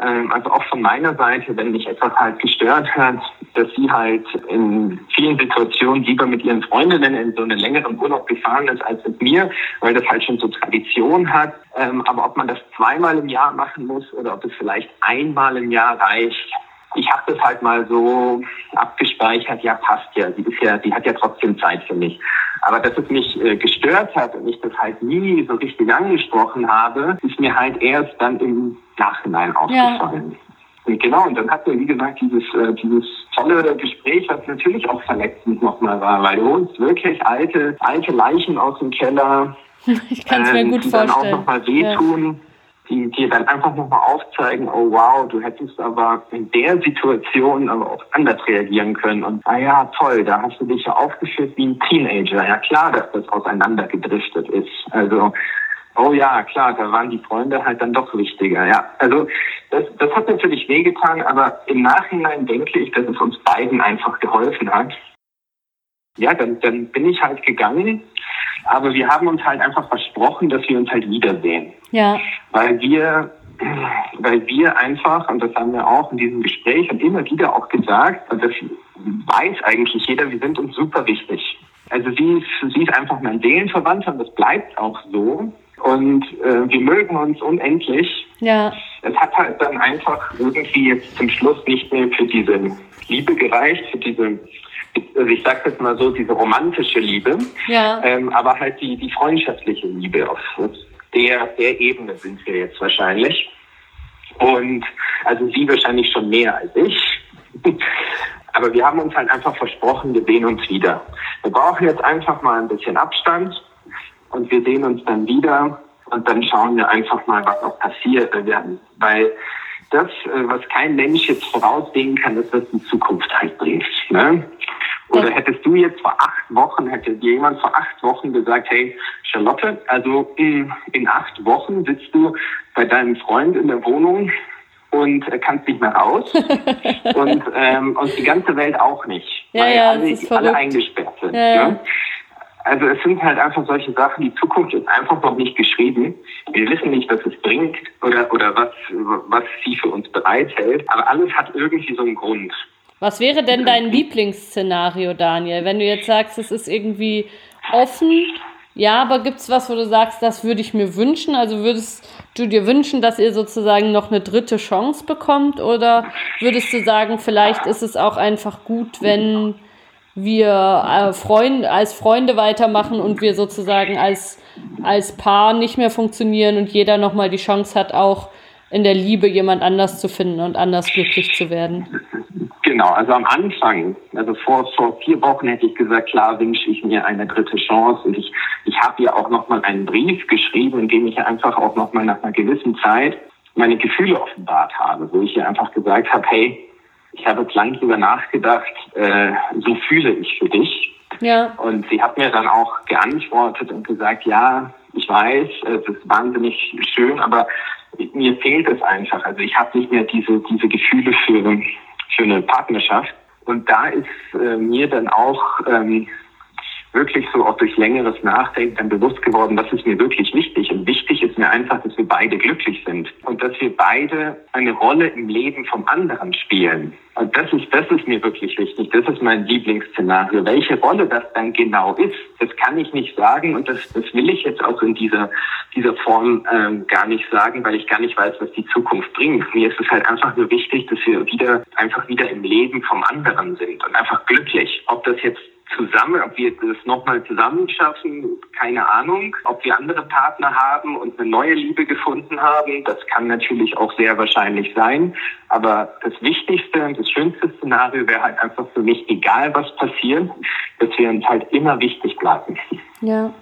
Ähm, also auch von meiner Seite, wenn mich etwas halt gestört hat, dass sie halt in vielen Situationen lieber mit ihren Freundinnen in so einen längeren Urlaub gefahren ist als mit mir, weil das halt schon so Tradition hat. Ähm, aber ob man das zweimal im Jahr machen muss oder ob es vielleicht einmal im Jahr reicht, ich habe das halt mal so abgespeichert, ja passt ja, sie ist ja, sie hat ja trotzdem Zeit für mich. Aber dass es mich äh, gestört hat und ich das halt nie so richtig angesprochen habe, ist mir halt erst dann im Nachhinein aufgefallen. Und genau, und dann hatten wir, wie gesagt, dieses, äh, dieses tolle Gespräch, was natürlich auch verletzend nochmal war, weil uns wirklich alte, alte Leichen aus dem Keller, Ich kann es mir ähm, gut die dann auch nochmal Ja. Die dir dann einfach nochmal aufzeigen, oh wow, du hättest aber in der Situation aber auch anders reagieren können. Und ah ja, toll, da hast du dich ja aufgeführt wie ein Teenager. Ja klar, dass das auseinandergedriftet ist. Also Oh ja, klar, da waren die Freunde halt dann doch wichtiger. Ja, also das, das hat natürlich wehgetan, aber im Nachhinein denke ich, dass es uns beiden einfach geholfen hat. Ja, dann, dann bin ich halt gegangen, aber wir haben uns halt einfach versprochen, dass wir uns halt wiedersehen, Ja. weil wir, weil wir einfach und das haben wir auch in diesem Gespräch und immer wieder auch gesagt, und das weiß eigentlich jeder, wir sind uns super wichtig. Also sie ist, sie ist einfach mein Seelenverwandter und das bleibt auch so. Und äh, wir mögen uns unendlich. Ja. Es hat halt dann einfach irgendwie jetzt zum Schluss nicht mehr für diese Liebe gereicht, für diese, also ich sag jetzt mal so, diese romantische Liebe, Ja. ähm, aber halt die, die freundschaftliche Liebe. Auf der, der Ebene sind wir jetzt wahrscheinlich. Und also sie wahrscheinlich schon mehr als ich. Aber wir haben uns halt einfach versprochen, wir sehen uns wieder. Wir brauchen jetzt einfach mal ein bisschen Abstand und wir sehen uns dann wieder und dann schauen wir einfach mal, was auch passiert. Weil das, äh, was kein Mensch jetzt voraussehen kann, ist, was die Zukunft halt bringt. Ne? Oder hättest du jetzt vor acht Wochen, hätte jemand vor acht Wochen gesagt, hey, Charlotte, also in, in acht Wochen sitzt du bei deinem Freund in der Wohnung und äh, kannst nicht mehr raus und, ähm, und die ganze Welt auch nicht, Ja, weil ja, alle, das alle eingesperrt sind. Ja, ja. Ne? Also es sind halt einfach solche Sachen, die Zukunft ist einfach noch nicht geschrieben. Wir wissen nicht, was es bringt oder, oder was, was sie für uns bereithält, aber alles hat irgendwie so einen Grund. Was wäre denn dein Lieblingsszenario, Daniel? Wenn du jetzt sagst, es ist irgendwie offen, ja, aber gibt es was, wo du sagst, das würde ich mir wünschen? Also würdest du dir wünschen, dass ihr sozusagen noch eine dritte Chance bekommt? Oder würdest du sagen, vielleicht ist es auch einfach gut, wenn wir äh, Freund, als Freunde weitermachen und wir sozusagen als, als Paar nicht mehr funktionieren und jeder nochmal die Chance hat, auch in der Liebe jemand anders zu finden und anders glücklich zu werden. Genau, also am Anfang, also vor, vor vier Wochen hätte ich gesagt, klar wünsche ich mir eine dritte Chance und ich, ich habe ihr auch nochmal einen Brief geschrieben, in dem ich einfach auch nochmal nach einer gewissen Zeit meine Gefühle offenbart habe, wo ich ihr einfach gesagt habe, hey, ich habe jetzt lang drüber nachgedacht, äh, so fühle ich für dich. Ja. Und sie hat mir dann auch geantwortet und gesagt, ja, ich weiß, es ist wahnsinnig schön, aber mir fehlt es einfach. Also ich habe nicht mehr diese, diese Gefühle für, für eine Partnerschaft. Und da ist äh, mir dann auch ähm, wirklich so auch durch längeres Nachdenken dann bewusst geworden, was ist mir wirklich wichtig. Und wichtig ist mir einfach, dass wir beide glücklich sind und dass wir beide eine Rolle im Leben vom anderen spielen. Und das ist, das ist mir wirklich wichtig. Das ist mein Lieblingsszenario. Welche Rolle das dann genau ist, das kann ich nicht sagen und das, das will ich jetzt auch in dieser, dieser Form ähm, gar nicht sagen, weil ich gar nicht weiß, was die Zukunft bringt. Mir ist es halt einfach nur wichtig, dass wir wieder, einfach wieder im Leben vom anderen sind und einfach glücklich. Ob das jetzt zusammen, ob wir das nochmal zusammen schaffen, keine Ahnung. Ob wir andere Partner haben und eine neue Liebe gefunden haben, das kann natürlich auch sehr wahrscheinlich sein. Aber das Wichtigste und das schönste Szenario wäre halt einfach für mich, egal was passiert, dass wir uns halt immer wichtig bleiben. Ja,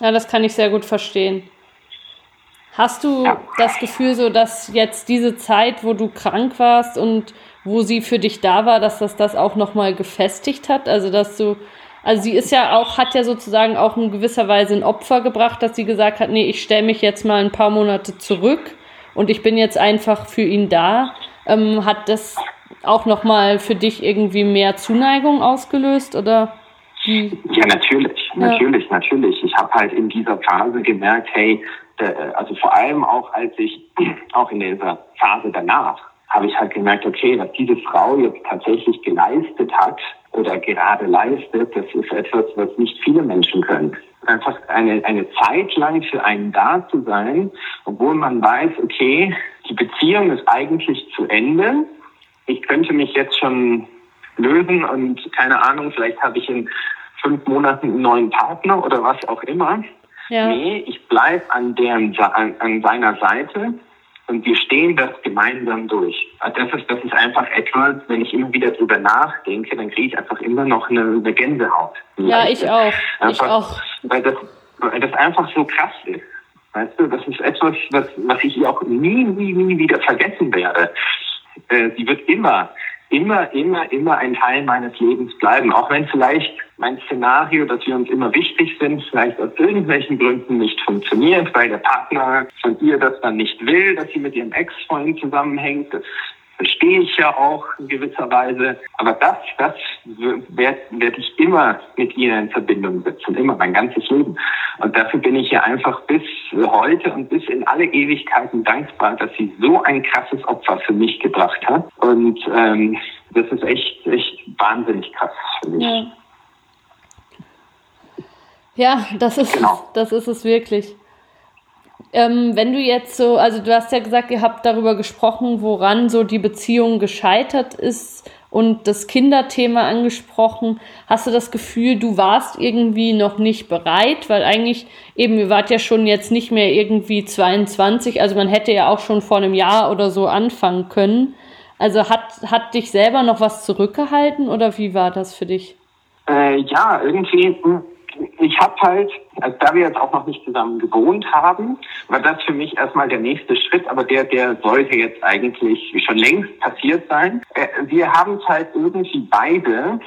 ja das kann ich sehr gut verstehen. Hast du ja. das Gefühl so, dass jetzt diese Zeit, wo du krank warst und wo sie für dich da war, dass das das auch nochmal gefestigt hat? Also, dass du, also sie ist ja auch, hat ja sozusagen auch in gewisser Weise ein Opfer gebracht, dass sie gesagt hat, nee, ich stelle mich jetzt mal ein paar Monate zurück und ich bin jetzt einfach für ihn da. Ähm, hat das auch nochmal für dich irgendwie mehr Zuneigung ausgelöst oder? Ja, natürlich, natürlich, ja. natürlich. Ich habe halt in dieser Phase gemerkt, hey, also vor allem auch als ich auch in dieser Phase danach habe ich halt gemerkt, okay, was diese Frau jetzt tatsächlich geleistet hat oder gerade leistet, das ist etwas, was nicht viele Menschen können. Einfach eine, eine Zeit lang für einen da zu sein, obwohl man weiß, okay, die Beziehung ist eigentlich zu Ende. Ich könnte mich jetzt schon lösen und keine Ahnung, vielleicht habe ich in fünf Monaten einen neuen Partner oder was auch immer. Ja. Nee, ich bleibe an, an, an seiner Seite und wir stehen das gemeinsam durch. Das ist, das ist einfach etwas, wenn ich immer wieder drüber nachdenke, dann kriege ich einfach immer noch eine, eine Gänsehaut. Ja, ich auch. Einfach, ich auch. Weil das, weil das einfach so krass ist. Weißt du, das ist etwas, was, was ich auch nie, nie, nie wieder vergessen werde. Äh, sie wird immer immer, immer, immer ein Teil meines Lebens bleiben. Auch wenn vielleicht mein Szenario, dass wir uns immer wichtig sind, vielleicht aus irgendwelchen Gründen nicht funktioniert, weil der Partner von ihr das dann nicht will, dass sie mit ihrem Ex-Freund zusammenhängt. Das verstehe ich ja auch in gewisser Weise. Aber das, das werde werd ich immer mit ihr in Verbindung setzen, immer mein ganzes Leben. Und dafür bin ich ja einfach bis heute und bis in alle Ewigkeiten dankbar, dass sie so ein krasses Opfer für mich gebracht hat. Und ähm, das ist echt, echt wahnsinnig krass für mich. Ja. Ja, das ist, genau. das ist es wirklich. Ähm, wenn du jetzt so, also du hast ja gesagt, ihr habt darüber gesprochen, woran so die Beziehung gescheitert ist und das Kinderthema angesprochen. Hast du das Gefühl, du warst irgendwie noch nicht bereit? Weil eigentlich eben, ihr wart ja schon jetzt nicht mehr irgendwie 22, also man hätte ja auch schon vor einem Jahr oder so anfangen können. Also hat, hat dich selber noch was zurückgehalten oder wie war das für dich? Äh, ja, irgendwie hm, ich habe halt, also da wir jetzt auch noch nicht zusammen gewohnt haben, war das für mich erstmal der nächste Schritt, aber der, der sollte jetzt eigentlich schon längst passiert sein. Äh, wir haben es halt irgendwie beide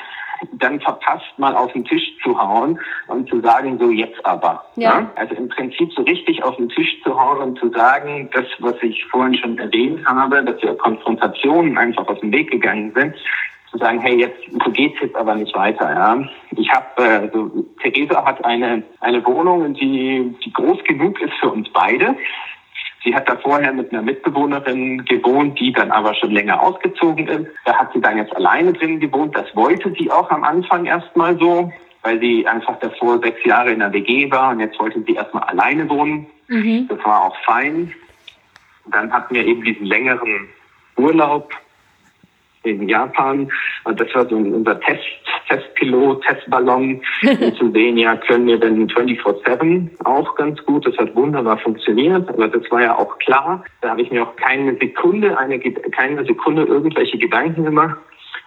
dann verpasst, mal auf den Tisch zu hauen und zu sagen, so jetzt aber. Ja. Ne? Also im Prinzip so richtig auf den Tisch zu hauen und zu sagen, das, was ich vorhin schon erwähnt habe, dass wir Konfrontationen einfach aus dem Weg gegangen sind, zu sagen, hey, jetzt so geht's jetzt aber nicht weiter. Ja. Ich habe, äh, also, Theresa hat eine eine Wohnung, die die groß genug ist für uns beide. Sie hat da vorher mit einer Mitbewohnerin gewohnt, die dann aber schon länger ausgezogen ist. Da hat sie dann jetzt alleine drin gewohnt. Das wollte sie auch am Anfang erstmal so, weil sie einfach davor sechs Jahre in der WG war und jetzt wollte sie erstmal alleine wohnen. Mhm. Das war auch fein. Dann hatten wir eben diesen längeren Urlaub in Japan. Und das war so unser Test, Testpilot, Testballon, um zu sehen, ja, können wir denn 24-7 auch ganz gut. Das hat wunderbar funktioniert, aber das war ja auch klar. Da habe ich mir auch keine Sekunde, eine, keine Sekunde irgendwelche Gedanken gemacht.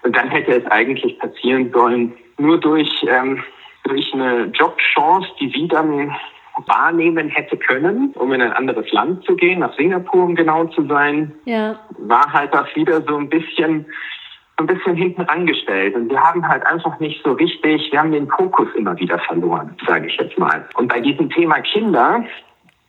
Und dann hätte es eigentlich passieren sollen, nur durch, ähm, durch eine Jobchance, die sie dann wahrnehmen hätte können, um in ein anderes Land zu gehen, nach Singapur, um genau zu sein, ja. war halt das wieder so ein bisschen ein bisschen hinten angestellt. Und wir haben halt einfach nicht so richtig, wir haben den Fokus immer wieder verloren, sage ich jetzt mal. Und bei diesem Thema Kinder,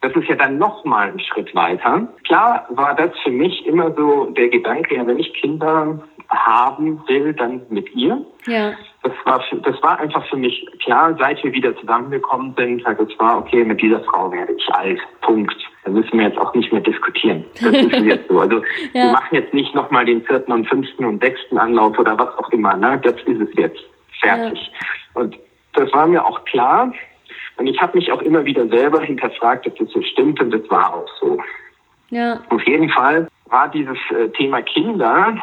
das ist ja dann noch mal ein Schritt weiter. Klar war das für mich immer so der Gedanke, ja, wenn ich Kinder haben will, dann mit ihr. Ja. Das war, das war einfach für mich klar, seit wir wieder zusammengekommen sind, halt, das war, okay, mit dieser Frau werde ich alt. Punkt. Da müssen wir jetzt auch nicht mehr diskutieren. Das ist jetzt so. Also ja. wir machen jetzt nicht nochmal den vierten und fünften und sechsten Anlauf oder was auch immer. Ne? Das ist es jetzt. Fertig. Ja. Und das war mir auch klar. Und ich habe mich auch immer wieder selber hinterfragt, ob das so stimmt und das war auch so. Ja. Auf jeden Fall war dieses äh, Thema Kinder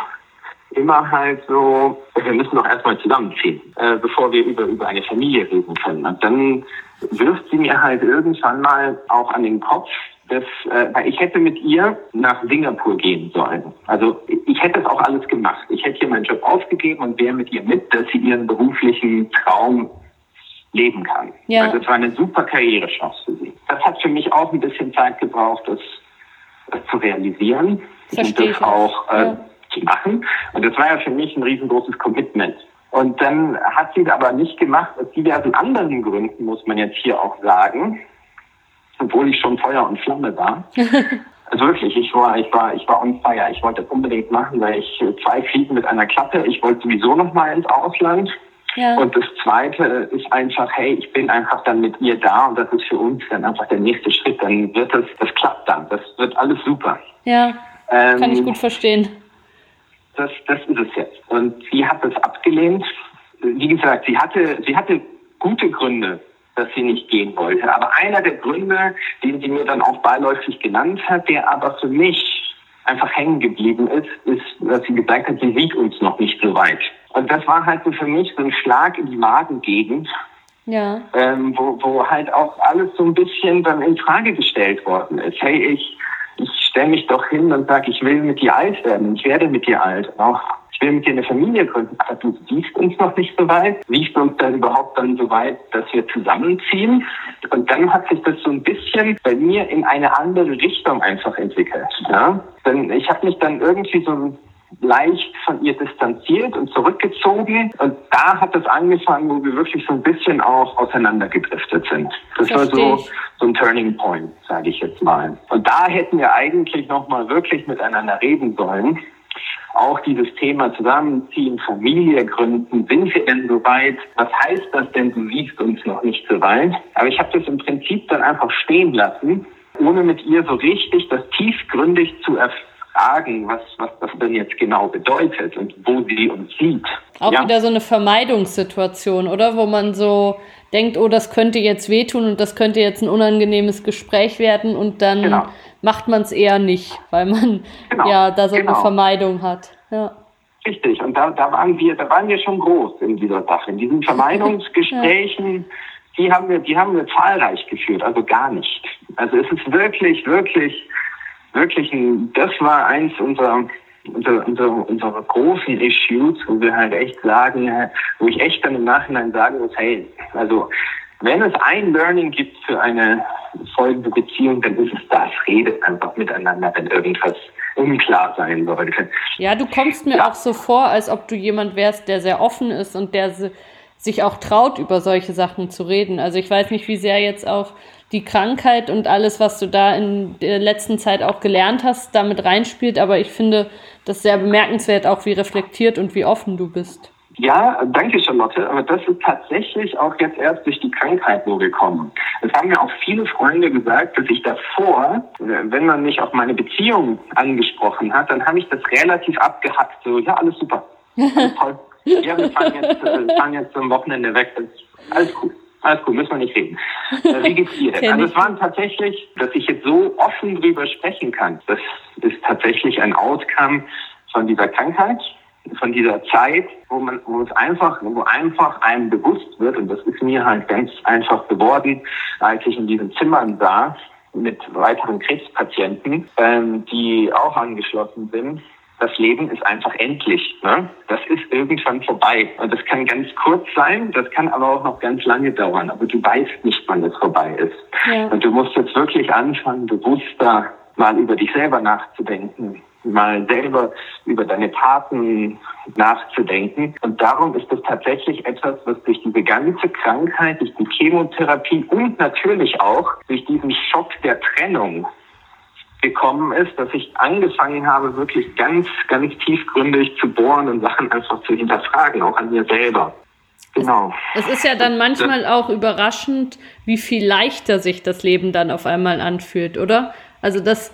immer halt so, wir müssen doch erstmal zusammenziehen, äh, bevor wir über, über eine Familie reden können. Und dann wirft sie mir halt irgendwann mal auch an den Kopf, dass, äh, weil ich hätte mit ihr nach Singapur gehen sollen. Also ich hätte das auch alles gemacht. Ich hätte hier meinen Job aufgegeben und wäre mit ihr mit, dass sie ihren beruflichen Traum leben kann. Ja. Also das war eine super Karrierechance für sie. Das hat für mich auch ein bisschen Zeit gebraucht, das, das zu realisieren Verstehe und das auch äh, ja. Zu machen. Und das war ja für mich ein riesengroßes Commitment. Und dann hat sie es aber nicht gemacht, aus diversen anderen Gründen, muss man jetzt hier auch sagen, obwohl ich schon Feuer und Flamme war. also wirklich, ich war, ich war, ich war on fire. Ich wollte das unbedingt machen, weil ich zwei Fliegen mit einer Klappe. Ich wollte sowieso noch mal ins Ausland. Ja. Und das Zweite ist einfach, hey, ich bin einfach dann mit ihr da und das ist für uns dann einfach der nächste Schritt. Dann wird das, das klappt dann. Das wird alles super. Ja, ähm, kann ich gut verstehen. Das, das ist es jetzt. Und sie hat es abgelehnt. Wie gesagt, sie hatte, sie hatte gute Gründe, dass sie nicht gehen wollte. Aber einer der Gründe, den sie mir dann auch beiläufig genannt hat, der aber für mich einfach hängen geblieben ist, ist, dass sie gesagt hat, sie sieht uns noch nicht so weit. Und das war halt so für mich so ein Schlag in die Magengegend, ja. ähm, wo, wo halt auch alles so ein bisschen dann in Frage gestellt worden ist. Hey, ich, ich stelle mich doch hin und sage, ich will mit dir alt werden, ich werde mit dir alt. Auch ich will mit dir eine Familie gründen. Aber du siehst uns noch nicht so weit. Siehst du uns dann überhaupt dann so weit, dass wir zusammenziehen? Und dann hat sich das so ein bisschen bei mir in eine andere Richtung einfach entwickelt. Ja? Denn ich habe mich dann irgendwie so leicht von ihr distanziert und zurückgezogen. Und da hat es angefangen, wo wir wirklich so ein bisschen auch auseinandergedriftet sind. Das Versteh war so, so ein Turning Point, sage ich jetzt mal. Und da hätten wir eigentlich nochmal wirklich miteinander reden sollen. Auch dieses Thema Zusammenziehen, Familie gründen, sind wir denn so weit? Was heißt das denn, du siehst uns noch nicht so weit? Aber ich habe das im Prinzip dann einfach stehen lassen, ohne mit ihr so richtig das tiefgründig zu erfahren fragen, was, was das denn jetzt genau bedeutet und wo sie uns sieht. Auch ja. wieder so eine Vermeidungssituation, oder? Wo man so denkt, oh, das könnte jetzt wehtun und das könnte jetzt ein unangenehmes Gespräch werden und dann genau. macht man es eher nicht, weil man genau. ja da so genau. eine Vermeidung hat. Ja. Richtig, und da, da waren wir, da waren wir schon groß in dieser Sache. In diesen Vermeidungsgesprächen, ja. die haben wir, die haben wir zahlreich geführt, also gar nicht. Also es ist wirklich, wirklich wirklich das war eins unserer unsere, unsere, unsere großen Issues, wo wir halt echt sagen, wo ich echt dann im Nachhinein sagen muss, hey, also wenn es ein Learning gibt für eine folgende Beziehung, dann ist es das, redet einfach miteinander, wenn irgendwas unklar sein sollte. Ja, du kommst mir ja. auch so vor, als ob du jemand wärst, der sehr offen ist und der sich auch traut, über solche Sachen zu reden. Also ich weiß nicht, wie sehr jetzt auch die Krankheit und alles, was du da in der letzten Zeit auch gelernt hast, damit reinspielt. Aber ich finde das sehr bemerkenswert, auch wie reflektiert und wie offen du bist. Ja, danke Charlotte, aber das ist tatsächlich auch jetzt erst durch die Krankheit nur gekommen. Es haben mir auch viele Freunde gesagt, dass ich davor, wenn man mich auf meine Beziehung angesprochen hat, dann habe ich das relativ abgehackt. So, ja, alles super. Alles toll. Ja, wir fahren jetzt, äh, fahren jetzt zum Wochenende weg. Alles cool. Alles gut, müssen wir nicht reden. Äh, wie geht's dir denn? Also es waren tatsächlich, dass ich jetzt so offen drüber sprechen kann, das ist tatsächlich ein Outcome von dieser Krankheit. von dieser Zeit, wo man, wo es einfach, wo einfach einem bewusst wird, und das ist mir halt ganz einfach geworden, als ich in diesen Zimmern saß mit weiteren Krebspatienten, ähm, die auch angeschlossen sind. Das Leben ist einfach endlich. Ne? Das ist irgendwann vorbei. Und das kann ganz kurz sein, das kann aber auch noch ganz lange dauern. Aber du weißt nicht, wann es vorbei ist. Ja. Und du musst jetzt wirklich anfangen, bewusster mal über dich selber nachzudenken mal selber über deine Taten nachzudenken. Und darum ist es tatsächlich etwas, was durch diese ganze Krankheit, durch die Chemotherapie und natürlich auch durch diesen Schock der Trennung gekommen ist, dass ich angefangen habe, wirklich ganz, ganz tiefgründig zu bohren und Sachen einfach zu hinterfragen, auch an mir selber. Genau. Es, es ist ja dann manchmal auch überraschend, wie viel leichter sich das Leben dann auf einmal anfühlt, oder? Also das,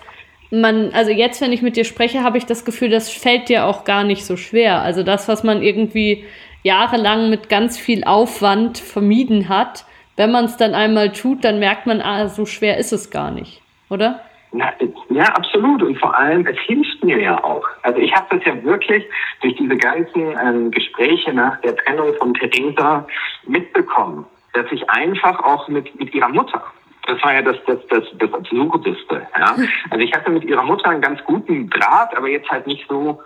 man, also jetzt, wenn ich mit dir spreche, habe ich das Gefühl, das fällt dir auch gar nicht so schwer. Also das, was man irgendwie jahrelang mit ganz viel Aufwand vermieden hat, wenn man es dann einmal tut, dann merkt man, ah, so schwer ist es gar nicht, oder? Ja, ja, absolut. Und vor allem, es hilft mir ja auch. Also ich habe das ja wirklich durch diese ganzen ähm, Gespräche nach der Trennung von Theresa mitbekommen, dass ich einfach auch mit, mit ihrer Mutter, das war ja das, das, das, das Absurdeste. Ja? Also ich hatte mit ihrer Mutter einen ganz guten Draht, aber jetzt halt nicht so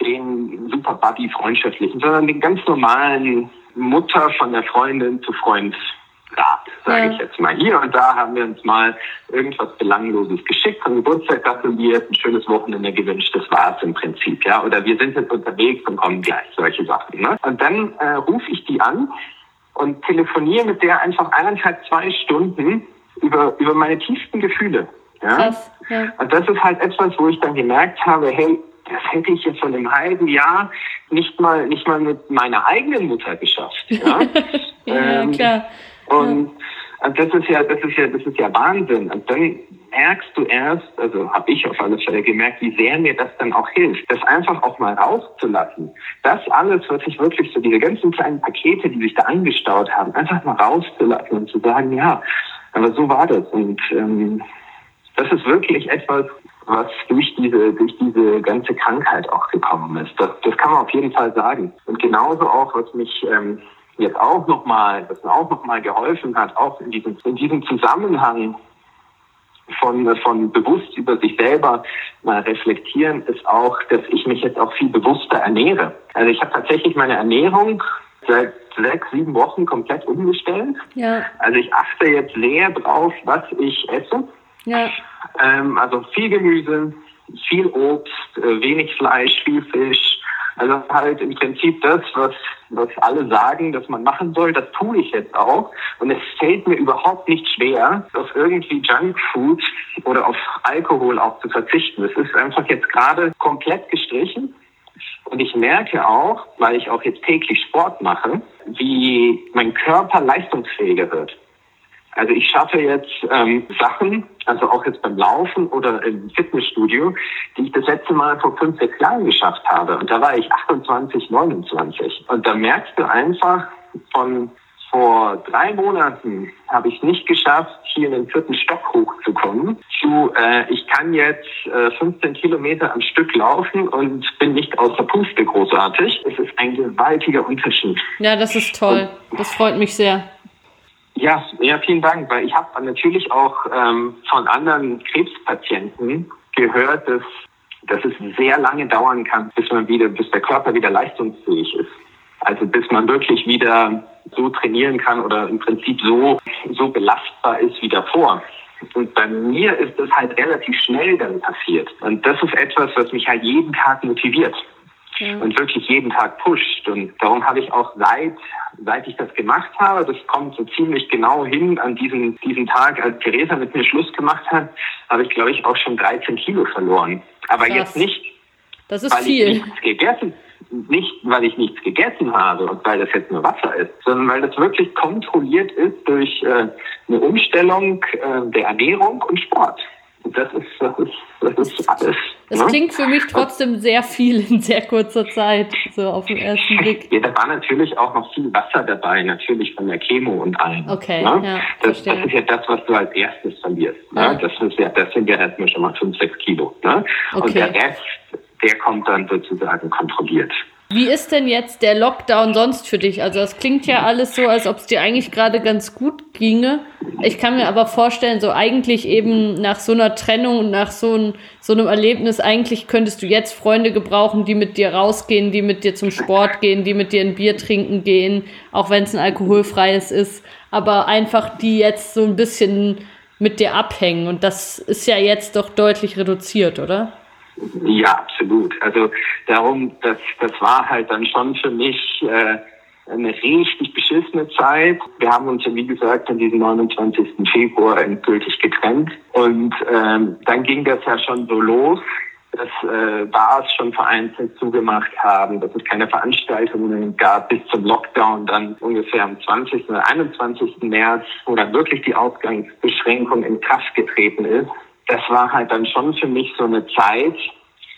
den super buddy freundschaftlichen, sondern den ganz normalen Mutter von der Freundin zu Freund sage ja. ich jetzt mal. Hier und da haben wir uns mal irgendwas Belangloses geschickt. Zum Geburtstag gratuliert, ein schönes Wochenende gewünscht. Das war es im Prinzip, ja. Oder wir sind jetzt unterwegs und kommen gleich, solche Sachen. Ne? Und dann äh, rufe ich die an und telefoniere mit der einfach eineinhalb, zwei Stunden über, über meine tiefsten Gefühle. Ja? Krass, ja. Und das ist halt etwas, wo ich dann gemerkt habe, hey, das hätte ich jetzt von einem halben Jahr nicht mal, nicht mal mit meiner eigenen Mutter geschafft. Ja, ja ähm, klar. Und, und das ist ja, das ist ja, das ist ja Wahnsinn. Und dann merkst du erst, also habe ich auf alle Fälle gemerkt, wie sehr mir das dann auch hilft, das einfach auch mal rauszulassen. Das alles, was ich wirklich so, diese ganzen kleinen Pakete, die sich da angestaut haben, einfach mal rauszulassen und zu sagen, ja, aber so war das. Und ähm, das ist wirklich etwas, was durch diese, durch diese ganze Krankheit auch gekommen ist. Das, das kann man auf jeden Fall sagen. Und genauso auch, was mich ähm, jetzt auch nochmal, was mir auch nochmal geholfen hat, auch in diesem, in diesem Zusammenhang von, von bewusst über sich selber mal reflektieren, ist auch, dass ich mich jetzt auch viel bewusster ernähre. Also ich habe tatsächlich meine Ernährung seit sechs, sieben Wochen komplett umgestellt. Ja. Also ich achte jetzt sehr drauf, was ich esse. Ja. Ähm, also viel Gemüse, viel Obst, äh, wenig Fleisch, viel Fisch. Also halt im Prinzip das, was, was alle sagen, dass man machen soll, das tue ich jetzt auch. Und es fällt mir überhaupt nicht schwer, auf irgendwie Junkfood oder auf Alkohol auch zu verzichten. Es ist einfach jetzt gerade komplett gestrichen. Und ich merke auch, weil ich auch jetzt täglich Sport mache, wie mein Körper leistungsfähiger wird. Also ich schaffe jetzt ähm, Sachen, also auch jetzt beim Laufen oder im Fitnessstudio, die ich das letzte Mal vor fünf, sechs Jahren geschafft habe. Und da war ich 28, 29. Und da merkst du einfach von vor drei Monaten habe ich es nicht geschafft, hier in den vierten Stock hochzukommen. Zu, äh, ich kann jetzt äh, 15 Kilometer am Stück laufen und bin nicht außer Puste großartig. Es ist ein gewaltiger Unterschied. Ja, das ist toll. Und, das freut mich sehr. Ja, ja, vielen Dank, weil ich habe natürlich auch ähm, von anderen Krebspatienten gehört, dass, dass es sehr lange dauern kann, bis man wieder, bis der Körper wieder leistungsfähig ist. Also bis man wirklich wieder so trainieren kann oder im Prinzip so, so belastbar ist wie davor. Und bei mir ist das halt relativ schnell dann passiert. Und das ist etwas, was mich halt jeden Tag motiviert. Ja. Und wirklich jeden Tag pusht. Und darum habe ich auch seit, seit ich das gemacht habe, das kommt so ziemlich genau hin an diesen, diesen Tag, als Theresa mit mir Schluss gemacht hat, habe ich, glaube ich, auch schon 13 Kilo verloren. Aber Krass. jetzt nicht, das ist weil viel. ich nichts gegessen nicht, weil ich nichts gegessen habe und weil das jetzt nur Wasser ist, sondern weil das wirklich kontrolliert ist durch äh, eine Umstellung äh, der Ernährung und Sport. Das ist, das ist, das ist alles. Das ne? klingt für mich trotzdem sehr viel in sehr kurzer Zeit, so auf den ersten Blick. Ja, da war natürlich auch noch viel Wasser dabei, natürlich von der Chemo und allem. Okay, ne? ja, das, das, ist ja das, was du als erstes verlierst. Ne? Ja. Das, ist ja, das sind ja erstmal schon mal 5, 6 Kilo. Ne? Okay. Und der Rest der kommt dann sozusagen kontrolliert. Wie ist denn jetzt der Lockdown sonst für dich? Also das klingt ja alles so, als ob es dir eigentlich gerade ganz gut ginge. Ich kann mir aber vorstellen, so eigentlich eben nach so einer Trennung und nach so, ein, so einem Erlebnis, eigentlich könntest du jetzt Freunde gebrauchen, die mit dir rausgehen, die mit dir zum Sport gehen, die mit dir ein Bier trinken gehen, auch wenn es ein alkoholfreies ist, aber einfach die jetzt so ein bisschen mit dir abhängen. Und das ist ja jetzt doch deutlich reduziert, oder? Ja, absolut. Also darum, das, das war halt dann schon für mich äh, eine richtig beschissene Zeit. Wir haben uns ja, wie gesagt, an diesem 29. Februar endgültig getrennt. Und ähm, dann ging das ja schon so los, dass äh, Bars schon vereinzelt zugemacht haben, dass es keine Veranstaltungen gab bis zum Lockdown dann ungefähr am 20. oder 21. März, wo dann wirklich die Ausgangsbeschränkung in Kraft getreten ist das war halt dann schon für mich so eine Zeit,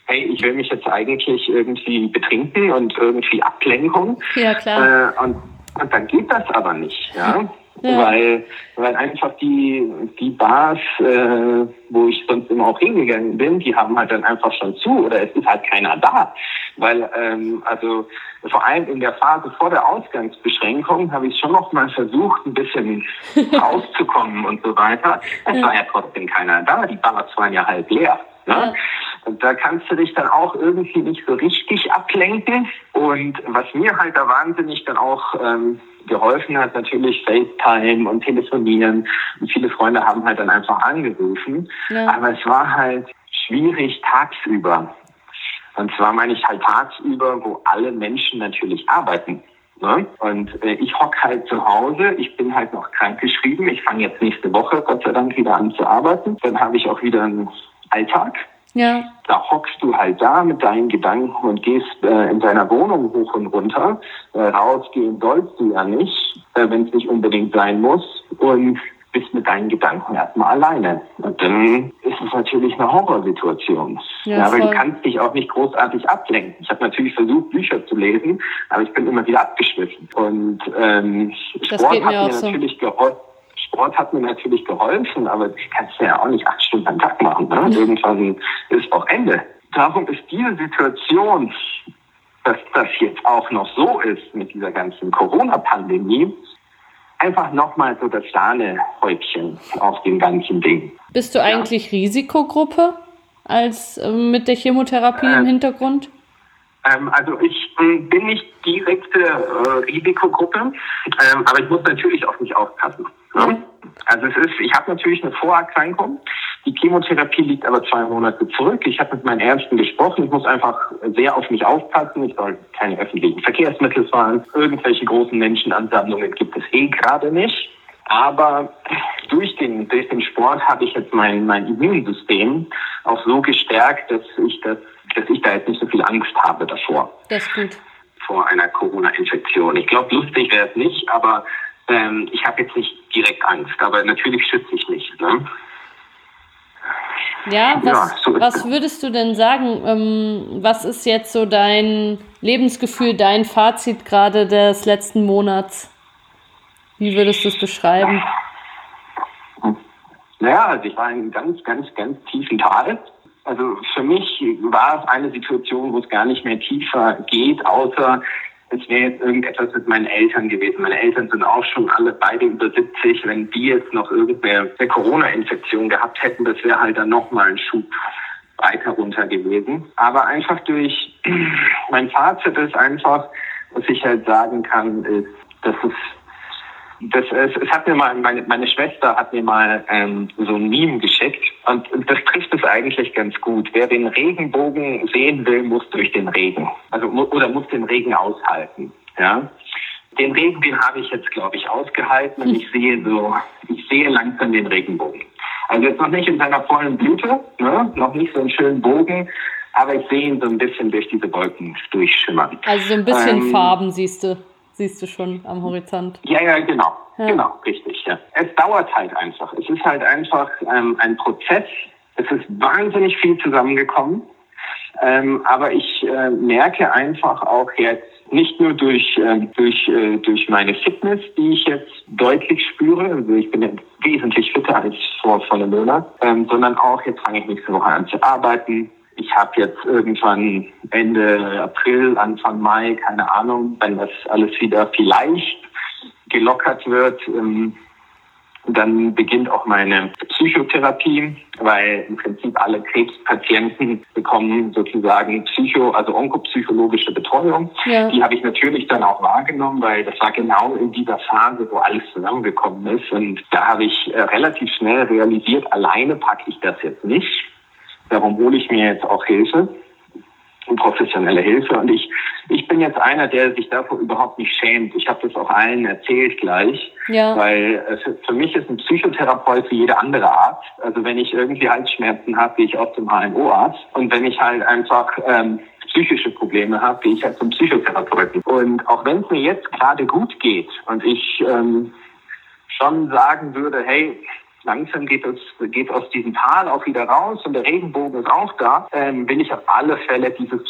hey, ich will mich jetzt eigentlich irgendwie betrinken und irgendwie Ablenkung. Ja, klar. Äh, und, und dann geht das aber nicht, ja. Ja. Weil, weil einfach die, die Bars, äh, wo ich sonst immer auch hingegangen bin, die haben halt dann einfach schon zu oder es ist halt keiner da. Weil, ähm, also vor allem in der Phase vor der Ausgangsbeschränkung habe ich schon noch mal versucht, ein bisschen rauszukommen und so weiter. Es ja. war ja trotzdem keiner da. Die Bars waren ja halb leer. Ne? Ja. Und da kannst du dich dann auch irgendwie nicht so richtig ablenken. Und was mir halt da wahnsinnig dann auch ähm, geholfen hat, natürlich FaceTime und Telefonieren. Und viele Freunde haben halt dann einfach angerufen. Ja. Aber es war halt schwierig tagsüber. Und zwar meine ich halt tagsüber, wo alle Menschen natürlich arbeiten. Ne? Und äh, ich hock halt zu Hause, ich bin halt noch krankgeschrieben, ich fange jetzt nächste Woche Gott sei Dank wieder an zu arbeiten. Dann habe ich auch wieder einen Alltag. Ja. Da hockst du halt da mit deinen Gedanken und gehst äh, in deiner Wohnung hoch und runter. Äh, rausgehen sollst du ja nicht, äh, wenn es nicht unbedingt sein muss. Und bist mit deinen Gedanken erstmal alleine. Und dann ist es natürlich eine Horrorsituation. Ja, ja, aber du kannst dich auch nicht großartig ablenken. Ich habe natürlich versucht, Bücher zu lesen, aber ich bin immer wieder abgeschwiffen. Und ähm, Sport hat mir, mir so. natürlich geholfen. Sport hat mir natürlich geholfen, aber das kannst du ja auch nicht acht Stunden am Tag machen. Ne? Mhm. Irgendwann ist auch Ende. Darum ist diese Situation, dass das jetzt auch noch so ist mit dieser ganzen Corona-Pandemie, einfach nochmal so das Sahnehäubchen auf dem ganzen Ding. Bist du eigentlich ja. Risikogruppe als äh, mit der Chemotherapie äh, im Hintergrund? Ähm, also ich äh, bin nicht direkte äh, Risikogruppe, ähm, aber ich muss natürlich auf mich aufpassen. Ne? Also es ist, ich habe natürlich eine Vorerkrankung. Die Chemotherapie liegt aber zwei Monate zurück. Ich habe mit meinen Ärzten gesprochen. Ich muss einfach sehr auf mich aufpassen. Ich soll keine öffentlichen Verkehrsmittel fahren. Irgendwelche großen Menschenansammlungen gibt es eh gerade nicht. Aber durch den, durch den Sport habe ich jetzt mein, mein Immunsystem auch so gestärkt, dass ich das dass ich da jetzt nicht so viel Angst habe davor. Das ist gut. Vor einer Corona-Infektion. Ich glaube, lustig wäre es nicht, aber ähm, ich habe jetzt nicht direkt Angst. Aber natürlich schütze ich mich. Ne? Ja, was, ja, so was würdest du denn sagen? Ähm, was ist jetzt so dein Lebensgefühl, dein Fazit gerade des letzten Monats? Wie würdest du es beschreiben? Naja, also ich war in einem ganz, ganz, ganz tiefen Tal. Also für mich war es eine Situation, wo es gar nicht mehr tiefer geht, außer es wäre jetzt irgendetwas mit meinen Eltern gewesen. Meine Eltern sind auch schon alle beide über 70. Wenn die jetzt noch irgendeine Corona-Infektion gehabt hätten, das wäre halt dann nochmal ein Schub weiter runter gewesen. Aber einfach durch mein Fazit ist einfach, was ich halt sagen kann, ist, dass es das, es, es hat mir mal, meine, meine Schwester hat mir mal ähm, so ein Meme geschickt und, das trifft es eigentlich ganz gut. Wer den Regenbogen sehen will, muss durch den Regen. Also oder muss den Regen aushalten. Ja. Den Regen, den habe ich jetzt, glaube ich, ausgehalten und ich sehe so, ich sehe langsam den Regenbogen. Also jetzt noch nicht in seiner vollen Blüte, ne? noch nicht so einen schönen Bogen, aber ich sehe ihn so ein bisschen durch diese Wolken durchschimmern. Also so ein bisschen ähm, Farben siehst du siehst du schon am Horizont. Ja, ja, genau. Ja. Genau, richtig. Ja. Es dauert halt einfach. Es ist halt einfach ähm, ein Prozess. Es ist wahnsinnig viel zusammengekommen. Ähm, aber ich äh, merke einfach auch jetzt, nicht nur durch, äh, durch, äh, durch meine Fitness, die ich jetzt deutlich spüre, also ich bin wesentlich fitter als vor, vor einem Monat, ähm, sondern auch jetzt fange ich nächste Woche an zu arbeiten. Ich habe jetzt irgendwann Ende April, Anfang Mai, keine Ahnung, wenn das alles wieder vielleicht gelockert wird, ähm, dann beginnt auch meine Psychotherapie, weil im Prinzip alle Krebspatienten bekommen sozusagen Psycho, also onkopsychologische Betreuung. Ja. Die habe ich natürlich dann auch wahrgenommen, weil das war genau in dieser Phase, wo alles zusammengekommen ist. Und da habe ich äh, relativ schnell realisiert, alleine packe ich das jetzt nicht. Darum hole ich mir jetzt auch Hilfe professionelle Hilfe. Und ich, ich bin jetzt einer, der sich davor überhaupt nicht schämt. Ich habe das auch allen erzählt gleich, ja. weil es, für mich ist ein Psychotherapeut wie jeder andere Arzt. Also wenn ich irgendwie Halsschmerzen habe, gehe ich auch zum HNO-Arzt. Und wenn ich halt einfach ähm, psychische Probleme habe, gehe ich halt zum Psychotherapeuten. Und auch wenn es mir jetzt gerade gut geht und ich ähm, schon sagen würde, hey, langsam geht es geht aus diesem Tal auch wieder raus und der Regenbogen ist auch da, ähm, will ich auf alle Fälle dieses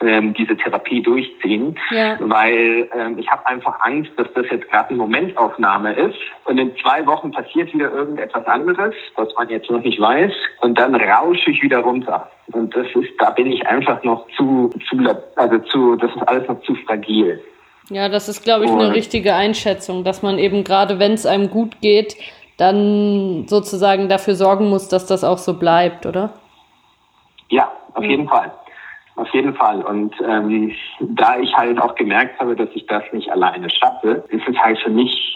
ähm, diese Therapie durchziehen, ja. weil ähm, ich habe einfach Angst, dass das jetzt gerade eine Momentaufnahme ist und in zwei Wochen passiert wieder irgendetwas anderes, was man jetzt noch nicht weiß und dann rausche ich wieder runter. Und das ist, da bin ich einfach noch zu, zu also zu, das ist alles noch zu fragil. Ja, das ist, glaube ich, eine richtige Einschätzung, dass man eben gerade, wenn es einem gut geht, dann sozusagen dafür sorgen muss, dass das auch so bleibt, oder? Ja, auf ja. jeden Fall. Auf jeden Fall. Und ähm, da ich halt auch gemerkt habe, dass ich das nicht alleine schaffe, ist es halt für mich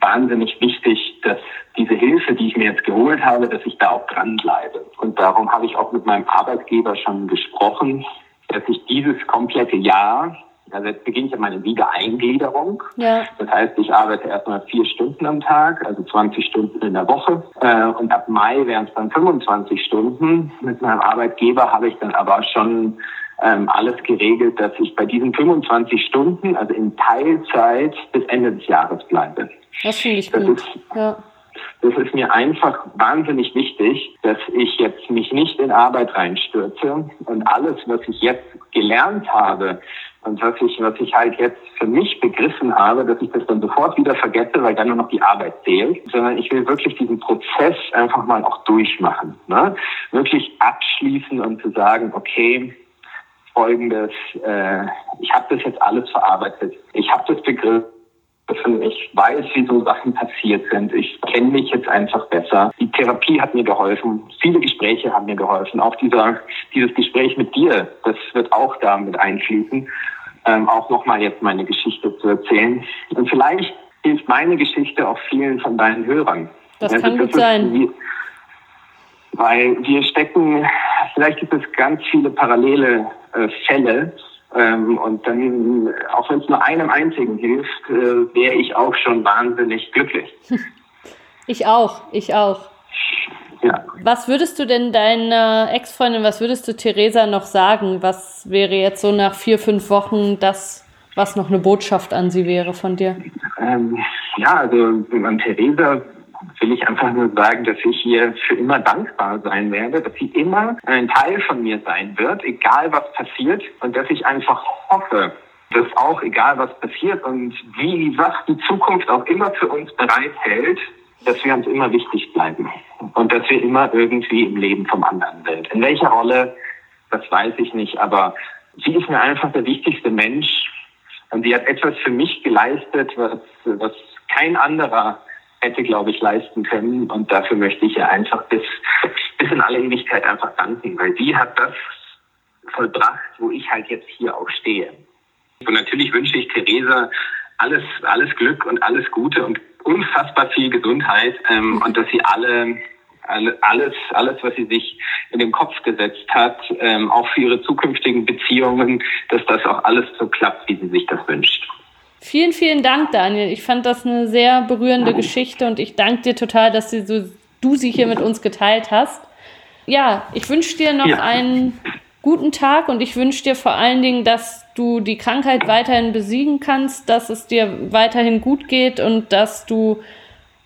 wahnsinnig wichtig, dass diese Hilfe, die ich mir jetzt geholt habe, dass ich da auch dranbleibe. Und darum habe ich auch mit meinem Arbeitgeber schon gesprochen, dass ich dieses komplette Jahr also jetzt beginne ich ja meine Wiedereingliederung. Ja. Das heißt, ich arbeite erstmal vier Stunden am Tag, also 20 Stunden in der Woche. Äh, und ab Mai wären es dann 25 Stunden. Mit meinem Arbeitgeber habe ich dann aber schon ähm, alles geregelt, dass ich bei diesen 25 Stunden, also in Teilzeit, bis Ende des Jahres bleibe. Das finde ich das gut. Ist, ja. Das ist mir einfach wahnsinnig wichtig, dass ich jetzt mich nicht in Arbeit reinstürze und alles, was ich jetzt gelernt habe, und was ich, was ich halt jetzt für mich begriffen habe, dass ich das dann sofort wieder vergesse, weil dann nur noch die Arbeit zählt, sondern ich will wirklich diesen Prozess einfach mal auch durchmachen. Ne? Wirklich abschließen und zu sagen, okay, folgendes, äh, ich habe das jetzt alles verarbeitet. Ich habe das begriffen. Ich weiß, wie so Sachen passiert sind. Ich kenne mich jetzt einfach besser. Die Therapie hat mir geholfen. Viele Gespräche haben mir geholfen. Auch dieser, dieses Gespräch mit dir, das wird auch damit einfließen ähm, auch nochmal jetzt meine Geschichte zu erzählen. Und vielleicht hilft meine Geschichte auch vielen von deinen Hörern. Das also, kann gut sein. Wie, weil wir stecken, vielleicht gibt es ganz viele parallele äh, Fälle. Ähm, und dann, auch wenn es nur einem einzigen hilft, äh, wäre ich auch schon wahnsinnig glücklich. Ich auch, ich auch. Ja. Was würdest du denn deiner Ex-Freundin, was würdest du Theresa noch sagen? Was wäre jetzt so nach vier, fünf Wochen das, was noch eine Botschaft an sie wäre von dir? Ähm, ja, also an Theresa will ich einfach nur sagen, dass ich ihr für immer dankbar sein werde, dass sie immer ein Teil von mir sein wird, egal was passiert und dass ich einfach hoffe, dass auch egal was passiert und wie was die Zukunft auch immer für uns bereithält, dass wir uns immer wichtig bleiben und dass wir immer irgendwie im Leben vom anderen sind. In welcher Rolle, das weiß ich nicht, aber sie ist mir einfach der wichtigste Mensch und sie hat etwas für mich geleistet, was, was kein anderer hätte, glaube ich, leisten können. Und dafür möchte ich ihr einfach bis, bis in alle Ewigkeit einfach danken, weil sie hat das vollbracht, wo ich halt jetzt hier auch stehe. Und natürlich wünsche ich Theresa alles, alles Glück und alles Gute und unfassbar viel Gesundheit ähm, und dass sie alle, alle, alles, alles, was sie sich in den Kopf gesetzt hat, ähm, auch für ihre zukünftigen Beziehungen, dass das auch alles so klappt, wie sie sich das wünscht. Vielen, vielen Dank, Daniel. Ich fand das eine sehr berührende ja. Geschichte und ich danke dir total, dass du, so, du sie hier mit uns geteilt hast. Ja, ich wünsche dir noch ja. einen guten Tag und ich wünsche dir vor allen Dingen, dass du die Krankheit weiterhin besiegen kannst, dass es dir weiterhin gut geht und dass du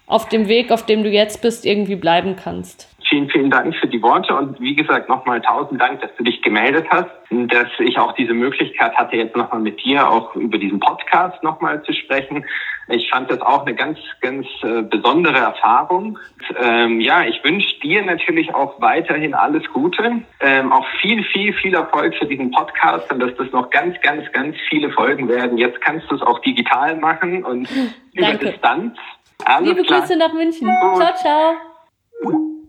auf dem Weg, auf dem du jetzt bist, irgendwie bleiben kannst. Vielen, vielen Dank für die Worte und wie gesagt nochmal tausend Dank, dass du dich gemeldet hast, dass ich auch diese Möglichkeit hatte, jetzt nochmal mit dir auch über diesen Podcast nochmal zu sprechen. Ich fand das auch eine ganz, ganz äh, besondere Erfahrung. Und, ähm, ja, ich wünsche dir natürlich auch weiterhin alles Gute, ähm, auch viel, viel, viel Erfolg für diesen Podcast und dass das noch ganz, ganz, ganz viele Folgen werden. Jetzt kannst du es auch digital machen und über Distanz. Alles Liebe klar. Grüße nach München. Gut. Ciao, ciao.